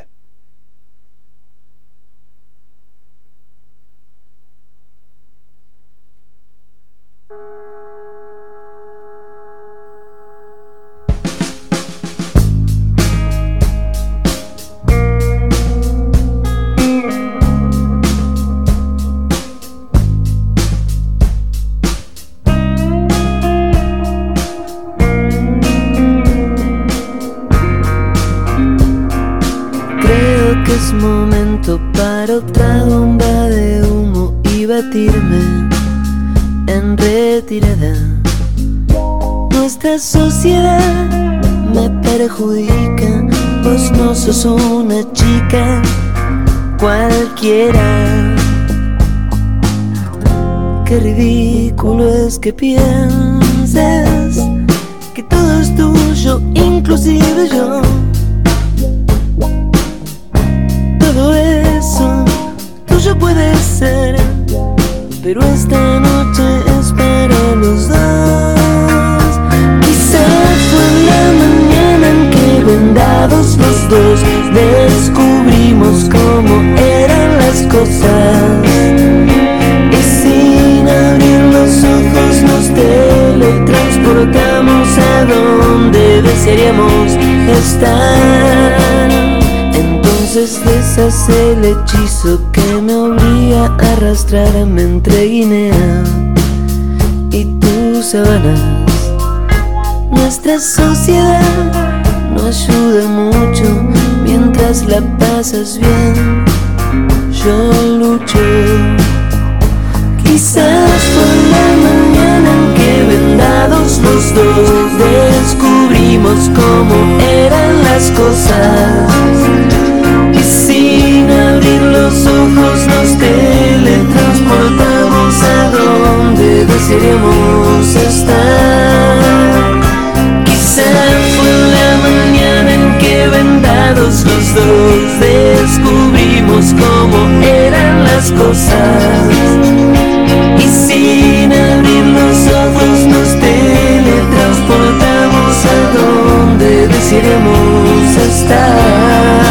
sos una chica cualquiera. Qué ridículo es que pienses que todo es tuyo, inclusive yo. Todo eso tuyo puede ser, pero esta noche vendados los dos descubrimos cómo eran las cosas. Y sin abrir los ojos nos teletransportamos a donde desearíamos estar. Entonces deshace el hechizo que me obliga a arrastrarme entre Guinea y tus sabanas. Nuestra sociedad no ayuda mucho mientras la pasas bien. Yo lucho. Quizás fue la mañana en que vendados los dos descubrimos cómo eran las cosas. Y sin abrir los ojos nos teletransportamos a donde desearíamos estar. Los dos descubrimos cómo eran las cosas. Y sin abrir los ojos nos teletransportamos a donde desearíamos estar.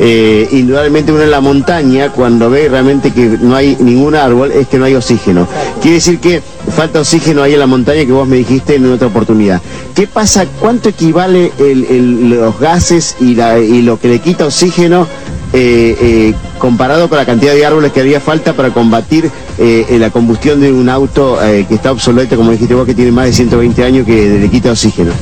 eh, indudablemente uno en la montaña, cuando ve realmente que no hay ningún árbol, es que no hay oxígeno. Quiere decir que falta oxígeno ahí en la montaña que vos me dijiste en otra oportunidad. ¿Qué pasa? ¿Cuánto equivale el- los gases y, la- y lo que le quita oxígeno eh, eh, comparado con la cantidad de árboles que haría falta para combatir eh, eh, la combustión de un auto eh, que está obsoleto, como dijiste vos, que tiene más de 120 años que le quita oxígeno?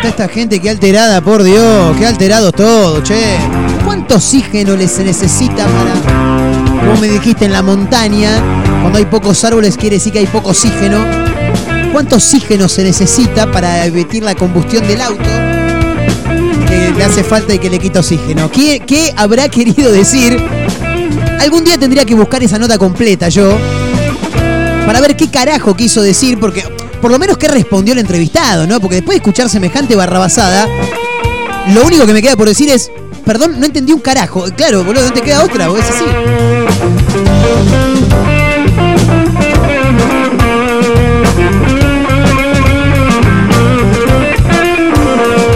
Está esta gente? Qué alterada, por Dios. Qué alterados todos, che. ¿Cuánto oxígeno les se necesita para, como me dijiste, en la montaña? Cuando hay pocos árboles quiere decir que hay poco oxígeno. ¿Cuánto oxígeno se necesita para evitar la combustión del auto? Que le hace falta y que le quita oxígeno. ¿Qué, qué habrá querido decir? Algún día tendría que buscar esa nota completa yo. Para ver qué carajo quiso decir, porque por lo menos qué respondió el entrevistado, ¿no? Porque después de escuchar semejante barrabasada, Lo único que me queda por decir es, perdón, no entendí un carajo. Claro, boludo, no te queda otra, o es así.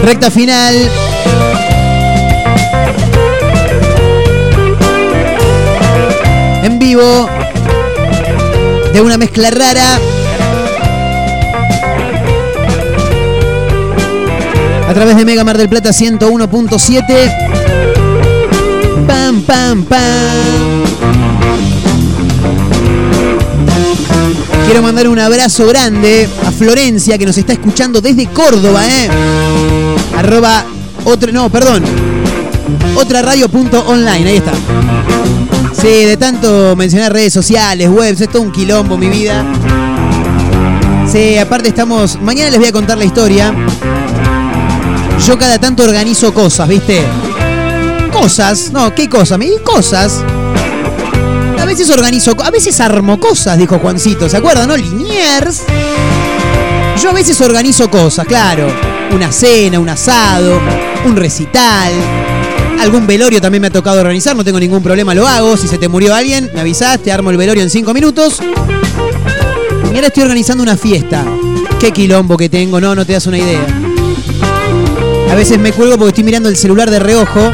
Recta final. En vivo. De una mezcla rara. A través de Mega Mar del Plata 101.7. Pam, pam, pam. Quiero mandar un abrazo grande a Florencia que nos está escuchando desde Córdoba, ¿eh? Arroba otro, no, perdón. Otra radio.online, ahí está. Sí, de tanto mencionar redes sociales, webs, es todo un quilombo, mi vida. Sí, aparte estamos. Mañana les voy a contar la historia. Yo cada tanto organizo cosas, ¿viste? Cosas, no, ¿qué cosas? Me cosas. A veces organizo, a veces armo cosas, dijo Juancito, ¿se acuerdan, no? Liniers. Yo a veces organizo cosas, claro. Una cena, un asado, un recital. Algún velorio también me ha tocado organizar, no tengo ningún problema, lo hago. Si se te murió alguien, me avisás, te armo el velorio en cinco minutos. Y ahora estoy organizando una fiesta. Qué quilombo que tengo, no, no te das una idea. A veces me cuelgo porque estoy mirando el celular de reojo.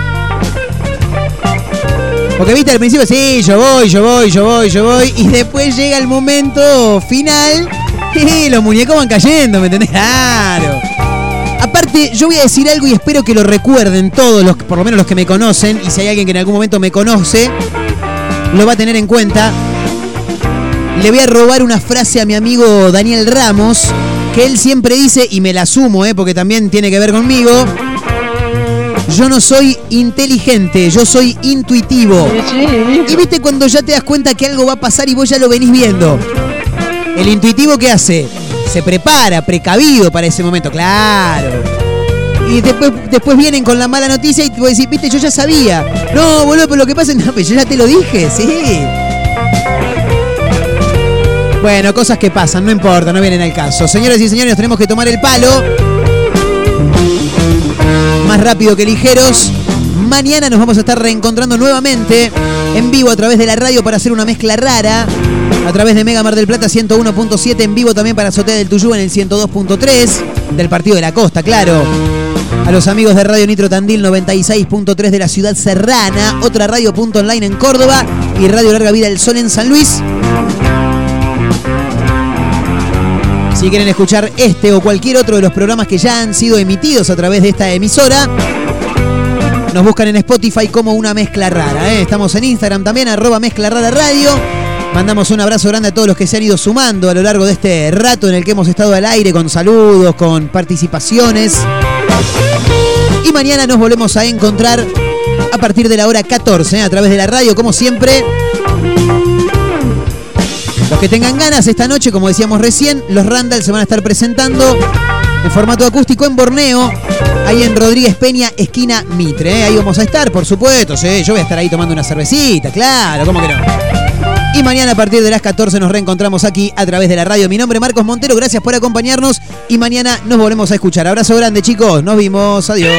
Porque viste al principio, sí, yo voy, yo voy, yo voy, yo voy. Y después llega el momento final y los muñecos van cayendo, ¿me entendés? Claro. Aparte, yo voy a decir algo y espero que lo recuerden todos, los, por lo menos los que me conocen. Y si hay alguien que en algún momento me conoce, lo va a tener en cuenta. Le voy a robar una frase a mi amigo Daniel Ramos, que él siempre dice, y me la asumo, ¿eh? porque también tiene que ver conmigo. Yo no soy inteligente, yo soy intuitivo. Y viste cuando ya te das cuenta que algo va a pasar y vos ya lo venís viendo. El intuitivo ¿qué hace? Se prepara, precavido para ese momento, claro. Y después, después vienen con la mala noticia y te voy a decir, viste, yo ya sabía. No, boludo, pero lo que pasa es no, yo ya te lo dije, sí. Bueno, cosas que pasan, no importa, no vienen al caso. Señoras y señores, tenemos que tomar el palo. Más rápido que ligeros. Mañana nos vamos a estar reencontrando nuevamente en vivo a través de la radio para hacer una mezcla rara. A través de Mega Mar del Plata 101.7 en vivo también para Azotea del Tuyú en el 102.3 del Partido de la Costa, claro. A los amigos de Radio Nitro Tandil 96.3 de la ciudad serrana, otra radio.online en Córdoba y Radio Larga Vida del Sol en San Luis. Si quieren escuchar este o cualquier otro de los programas que ya han sido emitidos a través de esta emisora, nos buscan en Spotify como una mezcla rara. ¿eh? Estamos en Instagram también, arroba mezcla rara radio. Mandamos un abrazo grande a todos los que se han ido sumando a lo largo de este rato en el que hemos estado al aire con saludos, con participaciones. Y mañana nos volvemos a encontrar a partir de la hora 14 ¿eh? a través de la radio, como siempre. Los que tengan ganas esta noche, como decíamos recién, los Randall se van a estar presentando en formato acústico en Borneo, ahí en Rodríguez Peña, esquina Mitre. ¿eh? Ahí vamos a estar, por supuesto. ¿sí? Yo voy a estar ahí tomando una cervecita, claro, ¿cómo que no? Y mañana a partir de las 14 nos reencontramos aquí a través de la radio. Mi nombre es Marcos Montero, gracias por acompañarnos y mañana nos volvemos a escuchar. Abrazo grande chicos, nos vimos, adiós.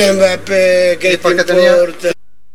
Mbappé, que te importa?